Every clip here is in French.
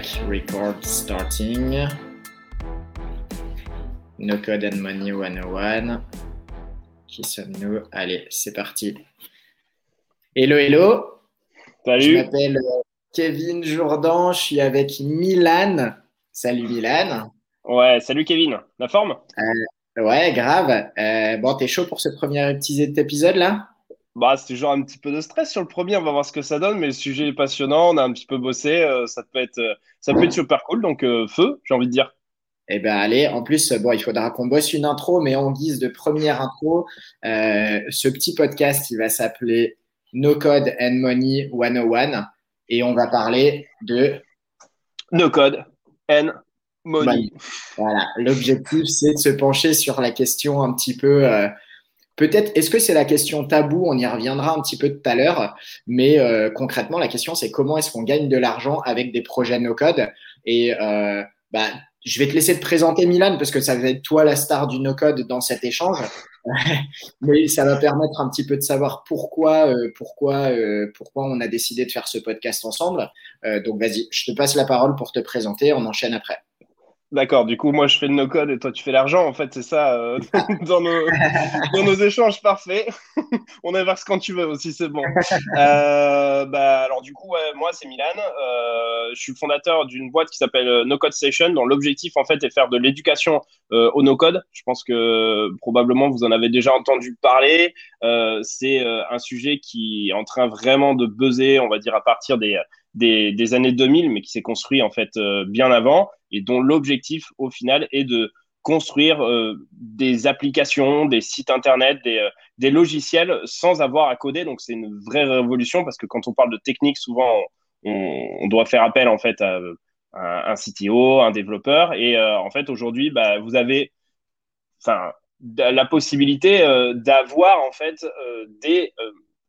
Record starting. No Code and Money 101. Qui sommes-nous? Allez, c'est parti. Hello, hello. Salut. Je m'appelle euh, Kevin Jourdan, je suis avec Milan. Salut Milan. Ouais, salut Kevin. La forme? Euh, Ouais, grave. Euh, bon, t'es chaud pour ce premier petit épisode là? Bah, c'est toujours un petit peu de stress sur le premier, on va voir ce que ça donne, mais le sujet est passionnant, on a un petit peu bossé, euh, ça peut être, euh, ça peut être super cool, donc euh, feu, j'ai envie de dire. Eh ben allez, en plus, bon, il faudra qu'on bosse une intro, mais en guise de première intro, ce petit podcast, il va s'appeler No Code and Money 101, et on va parler de No Code and Money. Voilà, l'objectif, c'est de se pencher sur la question un petit peu Peut-être, est-ce que c'est la question tabou On y reviendra un petit peu tout à l'heure. Mais euh, concrètement, la question, c'est comment est-ce qu'on gagne de l'argent avec des projets no-code? Et euh, bah, je vais te laisser te présenter, Milan, parce que ça va être toi la star du no-code dans cet échange. mais ça va permettre un petit peu de savoir pourquoi, euh, pourquoi, pourquoi on a décidé de faire ce podcast ensemble. donc, vas-y, je te passe la parole pour te présenter. On enchaîne après. D'accord, du coup, moi je fais le no-code et toi tu fais l'argent, en fait, c'est ça, euh, dans, nos, dans, nos, échanges, parfait. On inverse quand tu veux aussi, c'est bon. Euh, bah, alors, du coup, moi c'est Milan, euh, je suis fondateur d'une boîte qui s'appelle euh, No Code Station, dont l'objectif en fait est faire de l'éducation euh, au no-code. Je pense que probablement vous en avez déjà entendu parler. c'est un sujet qui est en train vraiment de buzzer, on va dire, à partir des des, des, années 2000, mais qui s'est construit en fait euh, bien avant et dont l'objectif au final est de construire euh, des applications, des sites internet, des, euh, des, logiciels sans avoir à coder. Donc c'est une vraie révolution parce que quand on parle de technique, souvent on, doit faire appel en fait à, un CTO, un développeur. Et en fait aujourd'hui, bah, vous avez la possibilité d'avoir en fait des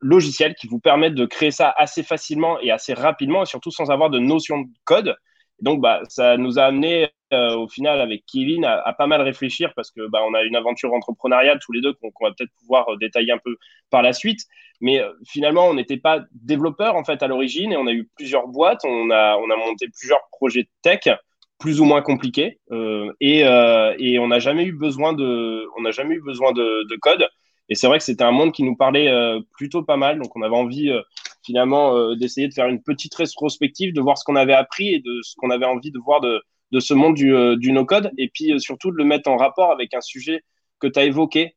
logiciels qui vous permettent de créer ça assez facilement et assez rapidement, et surtout sans avoir de notion de code. Donc, bah, ça nous a amené euh, au final avec Kevin à, pas mal réfléchir parce que bah, on a une aventure entrepreneuriale tous les deux qu'on va peut-être pouvoir euh, détailler un peu par la suite. Mais euh, finalement, on n'était pas développeur en fait à l'origine et on a eu plusieurs boîtes, on a, on a monté plusieurs projets tech plus ou moins compliqués et, et on n'a jamais eu besoin de, on n'a jamais eu besoin de, de code. Et c'est vrai que c'était un monde qui nous parlait plutôt pas mal. Donc, on avait envie finalement euh, d'essayer de faire une petite rétrospective, de voir ce qu'on avait appris et de ce qu'on avait envie de voir de, ce monde du, du no-code. Et puis surtout de le mettre en rapport avec un sujet que tu as évoqué,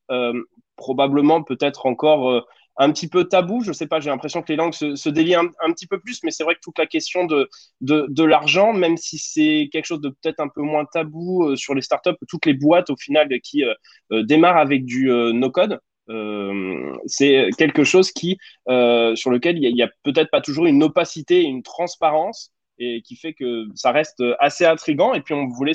probablement peut-être encore un petit peu tabou. Je sais pas, j'ai l'impression que les langues se, délient un, petit peu plus, mais c'est vrai que toute la question de, l'argent, même si c'est quelque chose de peut-être un peu moins tabou sur les startups, toutes les boîtes au final qui démarrent avec du no-code, euh, c'est quelque chose qui, euh, sur lequel il n'y a, peut-être pas toujours une opacité, une transparence, et qui fait que ça reste assez intrigant. Et puis on voulait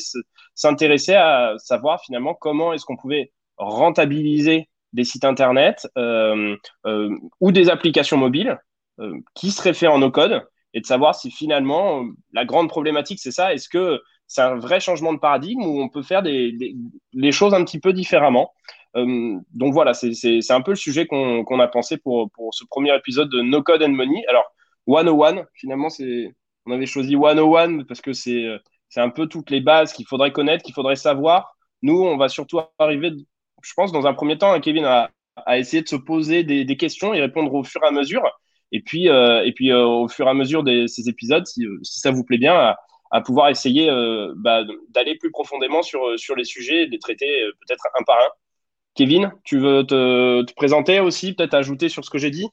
s'intéresser à savoir finalement comment est-ce qu'on pouvait rentabiliser des sites internet euh, euh, ou des applications mobiles euh, qui seraient faits en no-code et de savoir si finalement la grande problématique c'est ça. Est-ce que c'est un vrai changement de paradigme où on peut faire des, les choses un petit peu différemment? euh, donc voilà, c'est un peu le sujet qu'on a pensé pour, ce premier épisode de No Code and Money. Alors, 101, finalement, on avait choisi 101 parce que c'est un peu toutes les bases qu'il faudrait connaître, qu'il faudrait savoir. Nous, on va surtout arriver, je pense, dans un premier temps, hein, Kevin, à, essayer de se poser des, questions et répondre au fur et à mesure. Et puis, euh, et puis euh, au fur et à mesure de ces épisodes, si, ça vous plaît bien, à, pouvoir essayer euh, bah, d'aller plus profondément sur, les sujets et les traiter euh, peut-être un par un. Kevin, tu veux te, présenter aussi, peut-être ajouter sur ce que j'ai dit?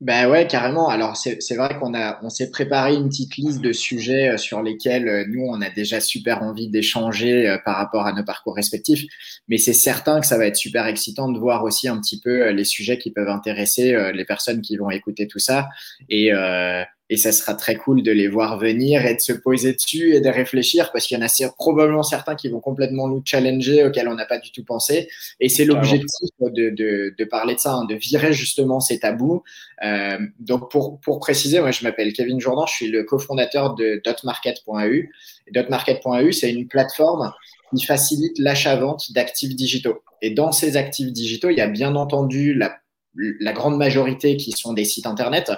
Ben ouais, carrément. Alors c'est vrai qu'on a on s'est préparé une petite liste de sujets euh, sur lesquels euh, nous on a déjà super envie d'échanger euh, par rapport à nos parcours respectifs. Mais c'est certain que ça va être super excitant de voir aussi un petit peu les sujets qui peuvent intéresser les personnes qui vont écouter tout ça. Et et ça sera très cool de les voir venir et de se poser dessus et de réfléchir parce qu'il y en a probablement certains qui vont complètement nous challenger auxquels on n'a pas du tout pensé. Et c'est l'objectif de, de, de, parler de ça, hein, de virer justement ces tabous. Euh, donc pour, pour préciser, moi je m'appelle Kevin Jourdan, je suis le cofondateur de dotmarket.eu. Dotmarket.eu, c'est une plateforme qui facilite l'achat-vente d'actifs digitaux. Et dans ces actifs digitaux, il y a bien entendu la, la grande majorité qui sont des sites internet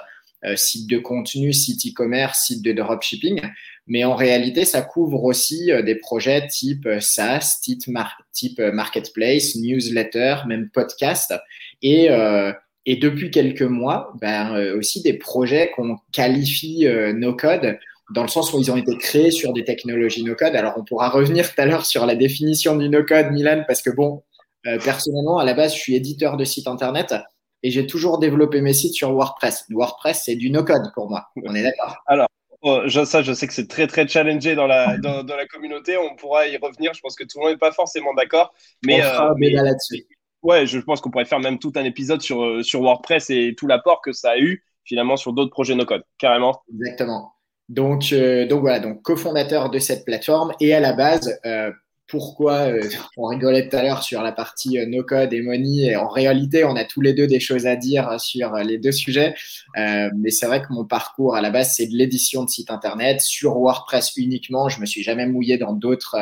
site de contenu, site e-commerce, site de dropshipping. Mais en réalité, ça couvre aussi des projets type SaaS, type, marketplace, newsletter, même podcast. Et, depuis quelques mois, ben, aussi des projets qu'on qualifie no code dans le sens où ils ont été créés sur des technologies no-code. Alors, on pourra revenir tout à l'heure sur la définition du no-code, Milan, parce que bon, euh, personnellement, à la base, je suis éditeur de sites internet et j'ai toujours développé mes sites sur WordPress. WordPress, c'est du no-code pour moi. On est d'accord Alors, oh, ça, je sais que c'est très, très challengé dans la, dans, la communauté. On pourra y revenir. Je pense que tout le monde n'est pas forcément d'accord. Mais, on euh, là-dessus. Ouais, je pense qu'on pourrait faire même tout un épisode sur, euh, sur WordPress et tout l'apport que ça a eu finalement sur d'autres projets no-code, carrément. Exactement. Donc, euh, donc voilà, donc cofondateur de cette plateforme et à la base, euh, pourquoi euh, on rigolait tout à l'heure sur la partie no code et money et en réalité, on a tous les deux des choses à dire sur les deux sujets. mais c'est vrai que mon parcours à la base, c'est de l'édition de sites internet sur WordPress uniquement. Je me suis jamais mouillé dans d'autres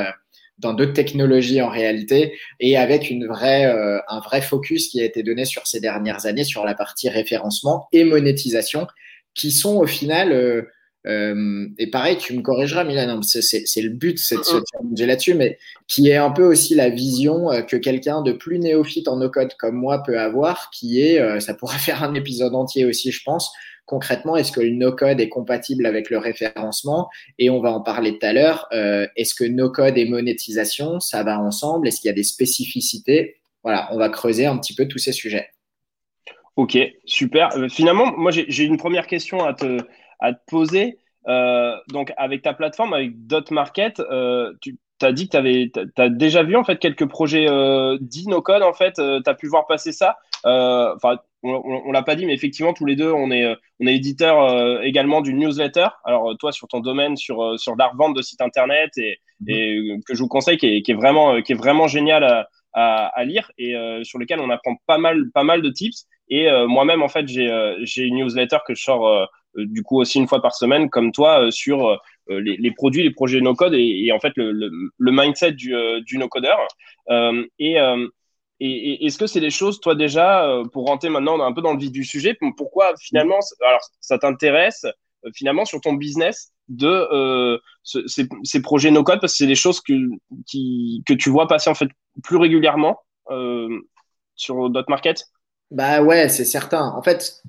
dans d'autres technologies en réalité et avec une vraie, un vrai focus qui a été donné sur ces dernières années sur la partie référencement et monétisation qui sont au final euh, et pareil, tu me corrigeras, Milan, c'est le but, c'est de se challenger là-dessus, mais qui est un peu aussi la vision euh, que quelqu'un de plus néophyte en no-code comme moi peut avoir, qui est, euh, ça pourrait faire un épisode entier aussi, je pense, concrètement, est-ce que le no-code est compatible avec le référencement? Et on va en parler tout à l'heure. est-ce que no-code et monétisation, ça va ensemble? Est-ce qu'il y a des spécificités? Voilà, on va creuser un petit peu tous ces sujets. Ok, super. finalement, moi, j'ai une première question à te, à te poser. Euh, donc, avec ta plateforme, avec Dot Market, euh, tu as dit que tu as déjà vu en fait quelques projets euh, dits no code. En fait, tu as pu voir passer ça. Enfin, on, ne l'a pas dit, mais effectivement, tous les deux, on est, on est éditeur également d'une newsletter. Alors, toi, sur ton domaine, sur, sur la revente de sites internet, et, mhm. et que je vous conseille, qui est, qui est vraiment, qui est vraiment génial à, à, lire et sur lequel on apprend pas mal, pas mal de tips. Et moi-même, en fait, j'ai une newsletter que je sors euh, du coup aussi une fois par semaine, comme toi, euh, sur euh, les, produits, les projets no-code et, en fait le, mindset du, du no-codeur. et et, est-ce que c'est des choses, toi déjà, pour rentrer maintenant un peu dans le vif du sujet, pourquoi finalement, alors ça t'intéresse finalement sur ton business de ces, projets no-code parce que c'est des choses que, qui, que tu vois passer en fait plus régulièrement sur d'autres market Bah ouais, c'est certain. En fait,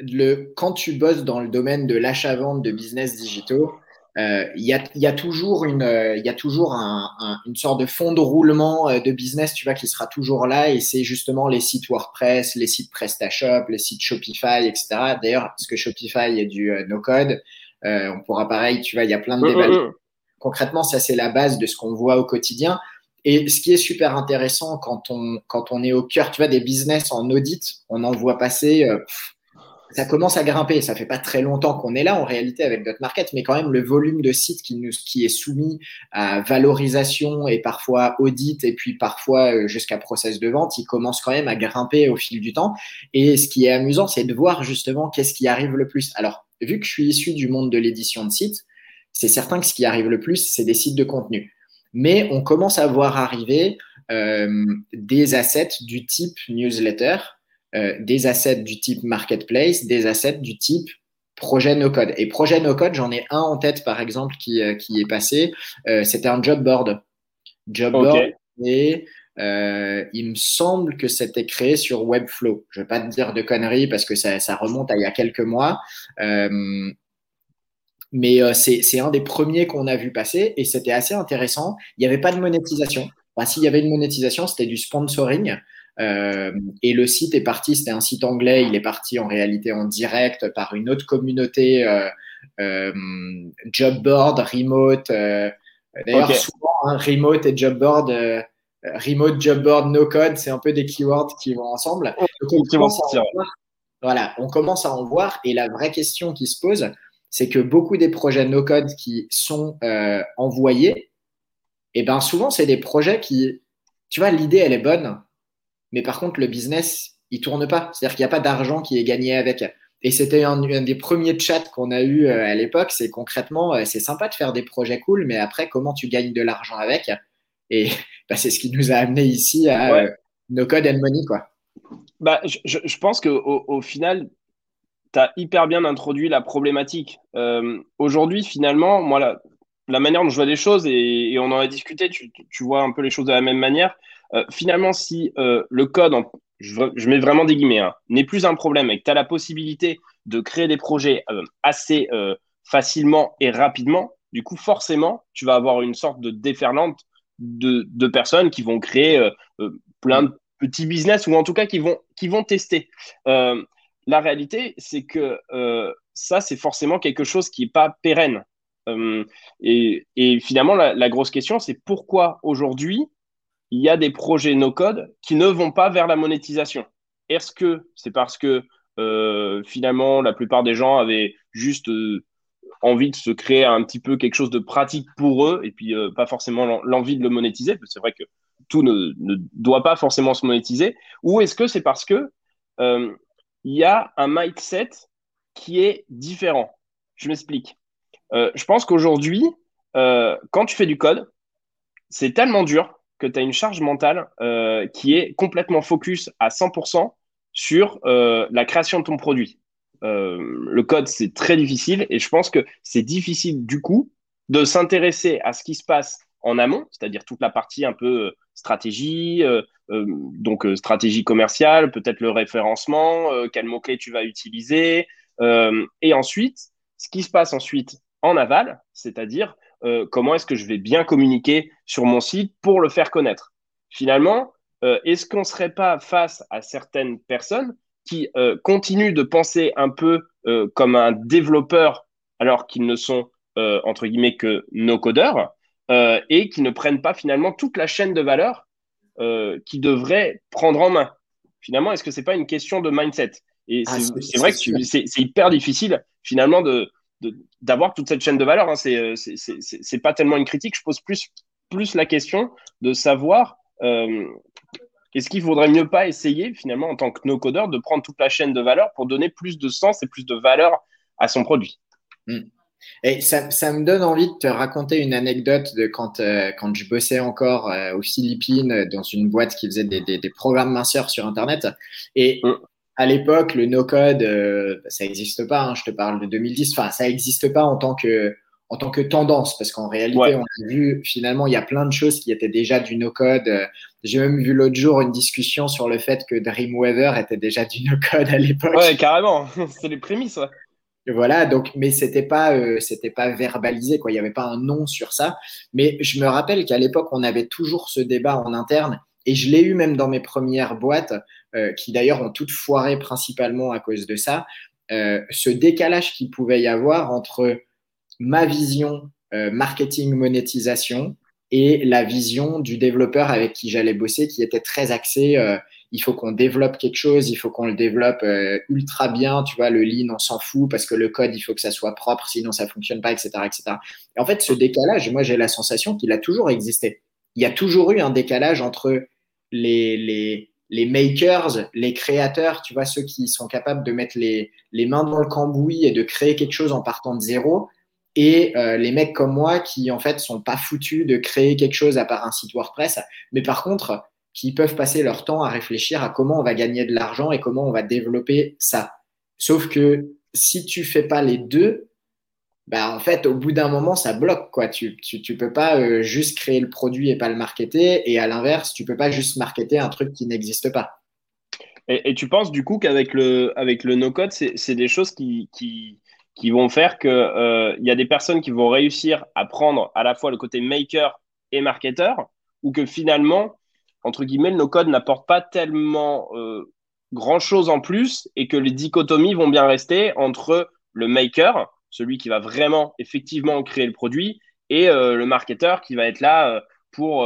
le, quand tu bosses dans le domaine de l'achat-vente de business digitaux, euh, il y, a, y, a, toujours une, euh, y a toujours un, une sorte de fond de roulement euh, de business, tu vois, qui sera toujours là. Et c'est justement les sites WordPress, les sites PrestaShop, les sites Shopify, etc. D'ailleurs, parce que Shopify est du no-code, on pourra pareil, tu vois, il y a plein de débats. Mmh, mmh, mmh. Concrètement, ça c'est la base de ce qu'on voit au quotidien. Et ce qui est super intéressant quand on, quand on est au cœur, tu vois, des business en audit, on en voit passer ça commence à grimper. Ça fait pas très longtemps qu'on est là en réalité avec notre market, mais quand même le volume de sites qui, nous, qui est soumis à valorisation et parfois audit et puis parfois euh, jusqu'à process de vente, il commence quand même à grimper au fil du temps. Et ce qui est amusant, c'est de voir justement qu'est-ce qui arrive le plus. Alors, vu que je suis issu du monde de l'édition de sites, c'est certain que ce qui arrive le plus, c'est des sites de contenu. Mais on commence à voir arriver euh, des assets du type newsletter, euh, des assets du type marketplace, des assets du type projet no code. Et projet no code, j'en ai un en tête par exemple qui, euh, qui est passé. Euh, c'était un job board. Job board et il me semble que c'était créé sur Webflow. Je ne vais pas te dire de conneries parce que ça, ça remonte à il y a quelques mois. mais c'est un des premiers qu'on a vu passer et c'était assez intéressant. Il n'y avait pas de monétisation. Enfin, S'il y avait une monétisation, c'était du sponsoring. Euh, et le site est parti, c'était un site anglais, il est parti en réalité en direct par une autre communauté euh, euh, job board, remote. D'ailleurs, souvent, hein, remote et job board, remote, job board, no code, c'est un peu des keywords qui vont ensemble. on commence à voilà, on commence à en voir. Et la vraie question qui se pose, c'est que beaucoup des projets no code qui sont envoyés, et eh ben souvent, c'est des projets qui, tu vois, l'idée, elle est bonne mais par contre, le business, il tourne pas. C'est-à-dire qu'il n'y a pas d'argent qui est gagné avec. Et c'était un, des premiers chats qu'on a eu euh, à l'époque. C'est concrètement, euh, c'est sympa de faire des projets cool, mais après, comment tu gagnes de l'argent avec? Et bah, c'est ce qui nous a amené ici à euh, No Code and Money, quoi. Bah, je, je pense qu'au au final, as hyper bien introduit la problématique. Euh, aujourd'hui, finalement, moi, la, la, manière dont je vois les choses, et, on en a discuté, tu, vois un peu les choses de la même manière. Euh, finalement, si euh, le code, je, mets vraiment des guillemets, hein, n'est plus un problème et que tu as la possibilité de créer des projets assez facilement et rapidement, du coup, forcément, tu vas avoir une sorte de déferlante de, personnes qui vont créer plein de petits business ou en tout cas qui vont, qui vont tester. Euh, la réalité, c'est que euh, ça, c'est forcément quelque chose qui n'est pas pérenne. Euh, et, finalement, la, grosse question, c'est pourquoi aujourd'hui, il y a des projets no-code qui ne vont pas vers la monétisation. Est-ce que c'est parce que finalement, la plupart des gens avaient juste envie de se créer un petit peu quelque chose de pratique pour eux et puis pas forcément l'envie de le monétiser? C'est vrai que tout ne, doit pas forcément se monétiser Ou est-ce que c'est parce que euh, il y a un mindset qui est différent? Je m'explique. Euh, je pense qu'aujourd'hui, euh, quand tu fais du code, c'est tellement dur que tu as une charge mentale qui est complètement focus à 100% sur la création de ton produit. le code, c'est très difficile et je pense que c'est difficile du coup de s'intéresser à ce qui se passe en amont, c'est-à-dire toute la partie un peu stratégie, euh, euh, donc euh, stratégie commerciale, peut-être le référencement, quel mot-clé tu vas utiliser. et ensuite, ce qui se passe ensuite en aval, c'est-à-dire comment est-ce que je vais bien communiquer sur mon site pour le faire connaître. Finalement, est-ce qu'on ne serait pas face à certaines personnes qui continuent de penser un peu comme un développeur alors qu'ils ne sont, entre guillemets, que nos codeurs euh, et qui ne prennent pas finalement toute la chaîne de valeur euh, qui devraient prendre en main? Finalement, est-ce que c'est pas une question de mindset? Et ah, c'est vrai que c'est hyper difficile finalement de d'avoir toute cette chaîne de valeur. Hein. Euh, c'est pas tellement une critique. Je pose plus plus la question de savoir est-ce qu'il faudrait mieux pas essayer finalement en tant que no-codeur de prendre toute la chaîne de valeur pour donner plus de sens et plus de valeur à son produit. Hmm. Et ça, ça, me donne envie de te raconter une anecdote de quand, euh, quand je bossais encore euh, aux Philippines dans une boîte qui faisait des, des, des programmes minceurs sur Internet. Et mm. À l'époque, le no-code, euh, ça n'existe pas. Hein, je te parle de 2010. Enfin, ça n'existe pas en tant que en tant que tendance, parce qu'en réalité, on a vu finalement, il y a plein de choses qui étaient déjà du no-code. J'ai même vu l'autre jour une discussion sur le fait que Dreamweaver était déjà du no-code à l'époque. Ouais, carrément. C'est les prémices. Ouais. Voilà, donc, mais c'était pas, euh, c'était pas verbalisé, quoi. Il n'y avait pas un nom sur ça. Mais je me rappelle qu'à l'époque, on avait toujours ce débat en interne, et je l'ai eu même dans mes premières boîtes, euh, qui d'ailleurs ont toutes foiré principalement à cause de ça. Euh, ce décalage qu'il pouvait y avoir entre ma vision marketing monétisation et la vision du développeur avec qui j'allais bosser, qui était très axée il faut qu'on développe quelque chose, il faut qu'on le développe euh, ultra bien, tu vois, le lean, on s'en fout parce que le code, il faut que ça soit propre, sinon ça fonctionne pas, etc., etc. Et en fait, ce décalage, moi, j'ai la sensation qu'il a toujours existé. Il y a toujours eu un décalage entre les, les, les makers, les créateurs, tu vois, ceux qui sont capables de mettre les, les mains dans le cambouis et de créer quelque chose en partant de zéro, et euh, les mecs comme moi qui en fait sont pas foutus de créer quelque chose à part un site WordPress, mais par contre qui peuvent passer leur temps à réfléchir à comment on va gagner de l'argent et comment on va développer ça. Sauf que si tu fais pas les deux, bah en fait, au bout d'un moment, ça bloque. Quoi. Tu ne peux pas euh, juste créer le produit et pas le marketer. Et à l'inverse, tu peux pas juste marketer un truc qui n'existe pas. Et, tu penses du coup qu'avec le, avec le no-code, c'est des choses qui, qui, qui, vont faire qu'il euh, y a des personnes qui vont réussir à prendre à la fois le côté maker et marketeur, ou que finalement, entre guillemets, le no-code n'apporte pas tellement euh, grand-chose en plus et que les dichotomies vont bien rester entre le maker, celui qui va vraiment effectivement créer le produit, et euh, le marketeur qui va être là euh, pour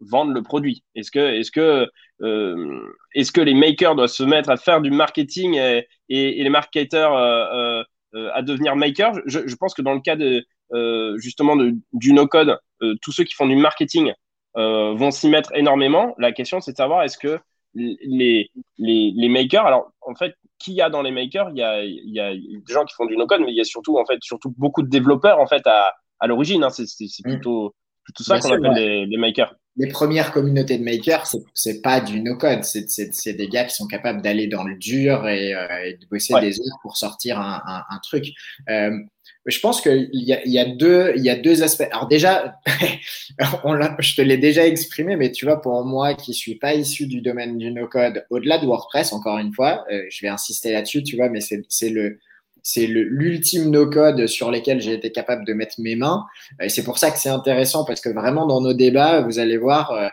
vendre le produit. Est-ce que, est que, est que les makers doivent se mettre à faire du marketing et, les marketeurs à devenir makers? Je, pense que dans le cas de, justement du no-code, tous ceux qui font du marketing euh, vont s'y mettre énormément. La question, c'est de savoir est-ce que les, les, les, makers, alors en fait, qui y a dans les makers il y a, il y a des gens qui font du no-code, mais il y a surtout, en fait, surtout beaucoup de développeurs en fait, à, à l'origine. Hein. C'est, mm. plutôt, plutôt ça qu'on appelle les, les, makers. Les premières communautés de makers, c'est pas du no-code. C'est des gars qui sont capables d'aller dans le dur et, euh, de bosser des heures pour sortir un, un, un truc. Euh, je pense qu'il y, a, y, a deux, il y a deux aspects. Alors déjà, on je te l'ai déjà exprimé, mais tu vois, pour moi qui suis pas issu du domaine du no-code, au-delà de WordPress, encore une fois, euh, je vais insister là-dessus, tu vois, mais c'est le c'est l'ultime no-code sur lequel j'ai été capable de mettre mes mains. Et c'est pour ça que c'est intéressant parce que vraiment dans nos débats, vous allez voir, euh,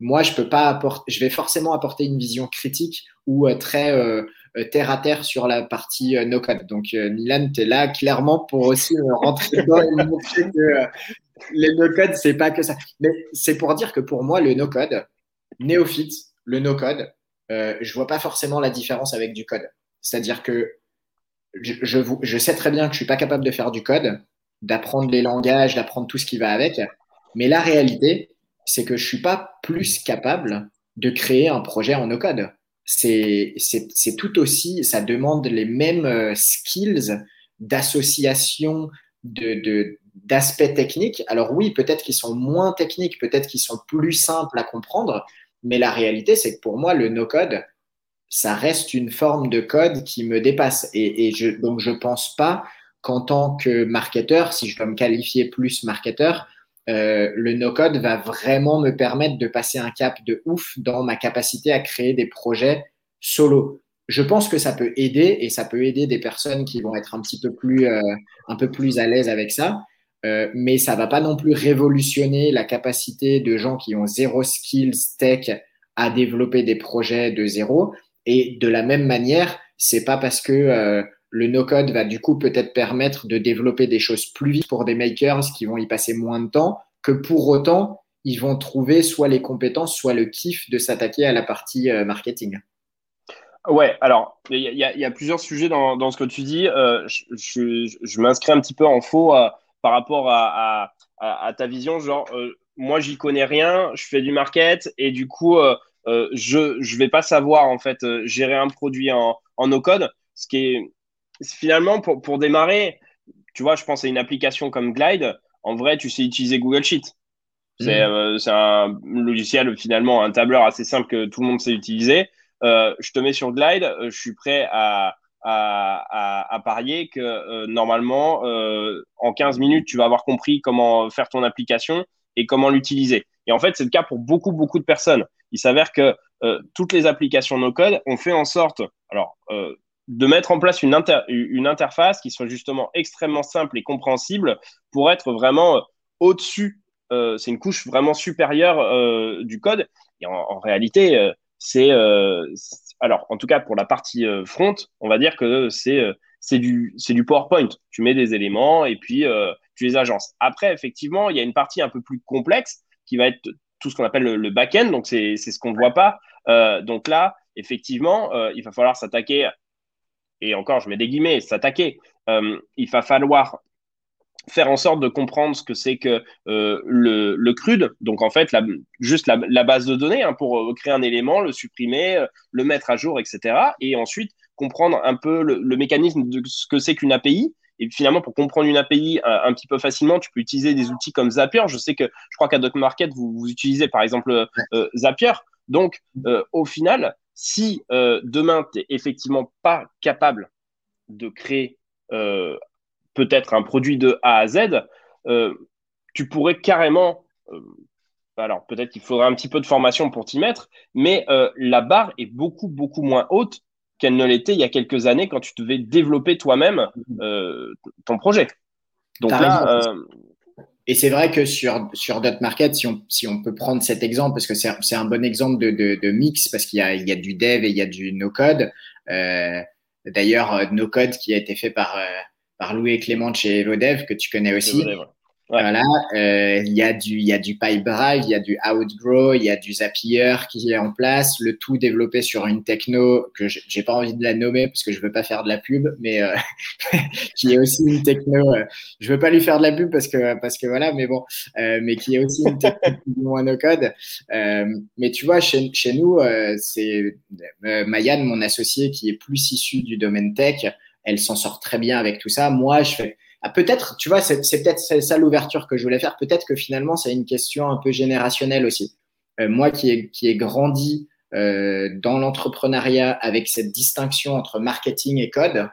moi je peux pas apporter, je vais forcément apporter une vision critique ou euh, très euh, terre à terre sur la partie no-code. Donc Milan, tu es là clairement pour aussi rentrer dedans et montrer que les no-code c'est pas que ça. Mais c'est pour dire que pour moi le no-code, néophyte, le no-code, je vois pas forcément la différence avec du code. C'est-à-dire que je, sais très bien que je suis pas capable de faire du code, d'apprendre les langages, d'apprendre tout ce qui va avec. Mais la réalité, c'est que je suis pas plus capable de créer un projet en no-code. C'est tout aussi, ça demande les mêmes euh, skills d'association, d'aspects techniques. Alors oui, peut-être qu'ils sont moins techniques, peut-être qu'ils sont plus simples à comprendre, mais la réalité, c'est que pour moi, le no-code, ça reste une forme de code qui me dépasse. Et, je, donc, je pense pas qu'en tant que marketeur, si je dois me qualifier plus marketeur, euh, le no-code va vraiment me permettre de passer un cap de ouf dans ma capacité à créer des projets solo. Je pense que ça peut aider et ça peut aider des personnes qui vont être un petit peu plus, euh, un peu plus à l'aise avec ça. Euh, mais ça va pas non plus révolutionner la capacité de gens qui ont zéro skills tech à développer des projets de zéro. Et de la même manière, c'est pas parce que euh, le no-code va du coup peut-être permettre de développer des choses plus vite pour des makers qui vont y passer moins de temps que pour autant ils vont trouver soit les compétences, soit le kiff de s'attaquer à la partie euh, marketing. Ouais, alors il y, a plusieurs sujets dans, ce que tu dis. Euh, je, m'inscris un petit peu en faux par rapport à, ta vision. Genre, moi, j'y connais rien, je fais du market et du coup, je ne vais pas savoir en fait euh, gérer un produit en, en no-code. Ce qui est finalement pour, pour démarrer, tu vois, je pense à une application comme Glide. En vrai, tu sais utiliser Google Sheet. C'est mmh. euh, un logiciel finalement, un tableur assez simple que tout le monde sait utiliser. je te mets sur Glide, je suis prêt à, à, à, parier que normalement, en 15 minutes, tu vas avoir compris comment faire ton application et comment l'utiliser. Et en fait, c'est le cas pour beaucoup, beaucoup de personnes il s'avère que euh, toutes les applications no-code ont fait en sorte, alors, euh, de mettre en place une, interface qui soit justement extrêmement simple et compréhensible pour être vraiment euh, au-dessus. c'est une couche vraiment supérieure du code. Et en, réalité, c'est, alors, en tout cas pour la partie front, on va dire que c'est c'est du, du PowerPoint. Tu mets des éléments et puis tu les agences. Après, effectivement, il y a une partie un peu plus complexe qui va être tout ce qu'on appelle le, back-end, donc c'est ce qu'on ne voit pas. Euh, donc là, effectivement, euh, il va falloir s'attaquer, et encore, je mets des guillemets, s'attaquer. Euh, il va falloir faire en sorte de comprendre ce que c'est que le, le, donc en fait, la, juste la, base de données hein, pour créer un élément, le supprimer, le mettre à jour, etc. Et ensuite, comprendre un peu le mécanisme de ce que c'est qu'une API et finalement, pour comprendre une API euh, un, petit peu facilement, tu peux utiliser des outils comme Zapier. Je sais que je crois qu'à DocMarket, vous, vous utilisez par exemple euh, Zapier. Donc, euh, au final, si demain, tu n'es effectivement pas capable de créer peut-être un produit de A à Z, tu pourrais carrément alors peut-être qu'il faudrait un petit peu de formation pour t'y mettre, mais la barre est beaucoup, beaucoup moins haute qu'elle ne l'était il y a quelques années quand tu devais développer toi-même euh, ton projet. Donc là, euh, Et c'est vrai que sur, sur Market, si on, si on peut prendre cet exemple, parce que c'est un bon exemple de, de, mix, parce qu'il y a, il y a du dev et il y a du no-code. Euh, D'ailleurs, no-code qui a été fait par, par Louis et Clément chez Evodev, que tu connais aussi. Voilà, euh, il y a du, il y a du Pipedrive, il y a du Outgrow, il y a du Zapier qui est en place, le tout développé sur une techno que j'ai pas envie de la nommer parce que je veux pas faire de la pub, mais euh, qui est aussi une techno. Euh, je veux pas lui faire de la pub parce que parce que voilà, mais bon, euh, mais qui est aussi une techno moins no code. mais tu vois, chez, chez nous, c'est Mayan, mon associé, qui est plus issu du domaine tech, elle s'en sort très bien avec tout ça. Moi, je fais ah, peut-être, tu vois, c'est peut-être ça l'ouverture que je voulais faire. Peut-être que finalement, c'est une question un peu générationnelle aussi. moi qui ai, qui grandi dans l'entrepreneuriat avec cette distinction entre marketing et code,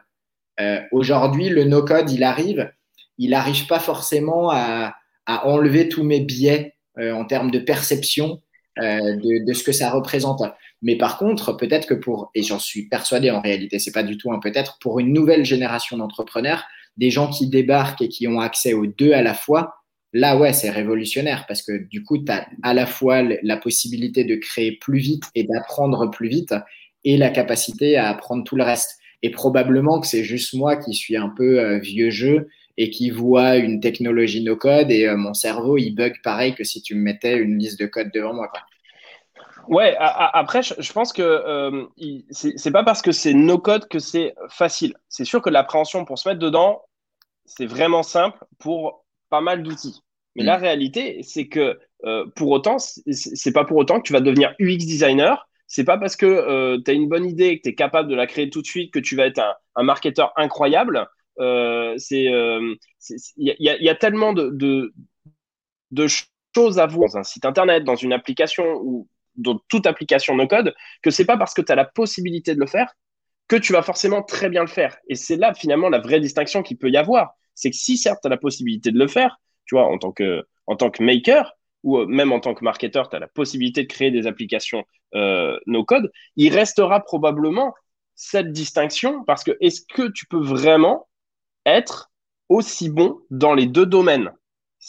aujourd'hui, le no-code, il arrive, il n'arrive pas forcément à, à, enlever tous mes biais en termes de perception de, de, ce que ça représente. Mais par contre, peut-être que pour, et j'en suis persuadé en réalité, c'est pas du tout un peut-être, pour une nouvelle génération d'entrepreneurs, des gens qui débarquent et qui ont accès aux deux à la fois, là, ouais, c'est révolutionnaire parce que du coup, tu as à la fois la possibilité de créer plus vite et d'apprendre plus vite et la capacité à apprendre tout le reste. Et probablement que c'est juste moi qui suis un peu euh, vieux jeu et qui vois une technologie no code et euh, mon cerveau, il bug pareil que si tu me mettais une liste de code devant moi. Quoi. Ouais, après, je pense que euh, c'est pas parce que c'est no code que c'est facile. C'est sûr que l'appréhension pour se mettre dedans, c'est vraiment simple pour pas mal d'outils. Mais mm. la réalité, c'est que euh, pour autant, c'est pas pour autant que tu vas devenir UX designer. C'est pas parce que euh, tu as une bonne idée et que tu es capable de la créer tout de suite que tu vas être un, un marketeur incroyable. Euh, c'est il y, y, a tellement de, de, de choses à voir dans un site internet, dans une application ou dans toute application no code, que c'est pas parce que tu as la possibilité de le faire que tu vas forcément très bien le faire. Et c'est là finalement la vraie distinction qu'il peut y avoir. C'est que si certes tu as la possibilité de le faire, tu vois, en tant que, en tant que maker, ou euh, même en tant que marketeur, tu as la possibilité de créer des applications euh, no code, il restera probablement cette distinction parce que est-ce que tu peux vraiment être aussi bon dans les deux domaines?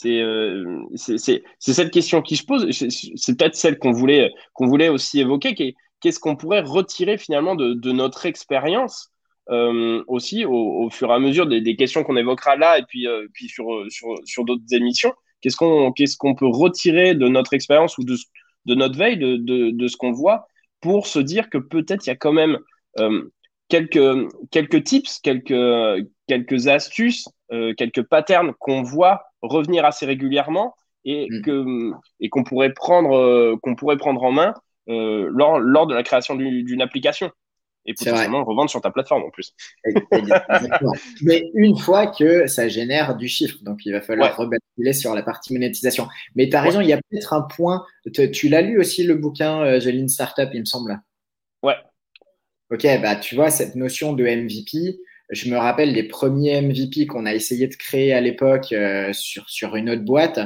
Euh, c'est c'est cette question qui se pose. C'est peut-être celle qu'on voulait, qu'on voulait aussi évoquer. Qu'est-ce qu'on pourrait retirer finalement de, notre expérience euh, aussi au, fur et à mesure des, des questions qu'on évoquera là et puis, euh, puis sur, sur, sur d'autres émissions Qu'est-ce qu'on qu'est-ce qu'on peut retirer de notre expérience ou de, de notre veille, de, de, de ce qu'on voit pour se dire que peut-être il y a quand même euh, quelques, quelques tips, quelques, quelques astuces, euh, quelques patterns qu'on voit revenir assez régulièrement et mm. que et qu'on pourrait prendre euh, qu'on pourrait prendre en main euh, lors, lors de la création d'une application et potentiellement revendre sur ta plateforme en plus. Mais une fois que ça génère du chiffre, donc il va falloir rebasculer sur la partie monétisation. Mais tu as raison, il y a peut-être un point. Tu l'as lu aussi le bouquin The Lean Startup, il me semble? Ouais. Ok, bah tu vois cette notion de MVP, je me rappelle les premiers MVP qu'on a essayé de créer à l'époque euh, sur, sur une autre boîte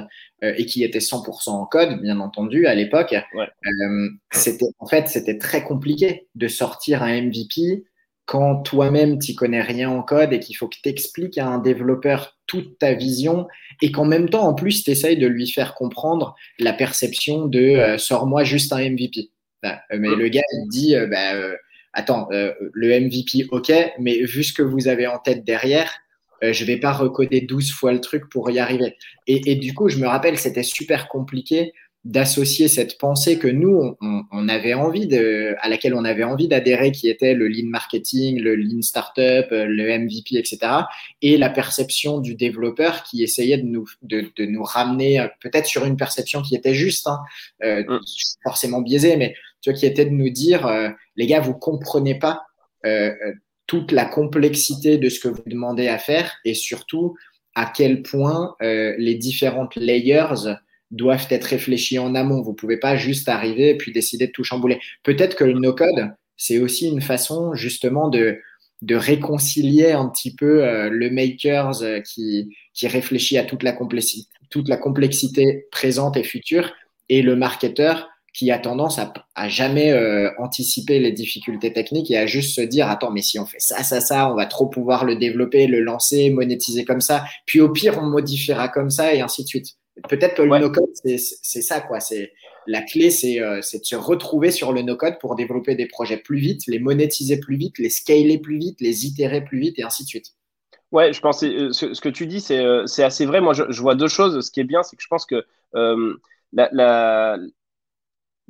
euh, et qui étaient 100% en code, bien entendu, à l'époque. Euh, c'était en fait c'était très compliqué de sortir un MVP quand toi-même tu connais rien en code et qu'il faut que tu expliques à un développeur toute ta vision et qu'en même temps, en plus, tu essayes de lui faire comprendre la perception de sors-moi juste un MVP. mais le gars, il dit bah, attends, euh, le MVP, ok, mais vu ce que vous avez en tête derrière, euh, je vais pas recoder 12 fois le truc pour y arriver. Et du coup, je me rappelle, c'était super compliqué d'associer cette pensée que nous, on, on, avait envie de, à laquelle on avait envie d'adhérer, qui était le lean marketing, le lean startup, euh, le MVP, etc., et la perception du développeur qui essayait de nous, de, de nous ramener euh, peut-être sur une perception qui était juste, hein, euh, mm. forcément biaisée, mais tu vois, qui était de nous dire, euh, les gars, vous comprenez pas euh, toute la complexité de ce que vous demandez à faire et surtout à quel point les différentes layers doivent être réfléchis en amont. Vous pouvez pas juste arriver et puis décider de tout chambouler. Peut-être que le no-code, c'est aussi une façon justement de, de réconcilier un petit peu euh, le makers euh, qui, qui réfléchit à toute la, complexité, toute la complexité présente et future et le marketeur qui a tendance à, à jamais euh, anticiper les difficultés techniques et à juste se dire attends mais si on fait ça ça ça on va trop pouvoir le développer le lancer monétiser comme ça puis au pire on modifiera comme ça et ainsi de suite Peut-être que le no-code, c'est ça, quoi. C'est la clé, euh, c'est de se retrouver sur le no-code pour développer des projets plus vite, les monétiser plus vite, les scaler plus vite, les itérer plus vite et ainsi de suite. Ouais, je pense que ce, que tu dis, euh, c'est assez vrai. Moi, je, vois deux choses. Ce qui est bien, c'est que je pense que euh, la,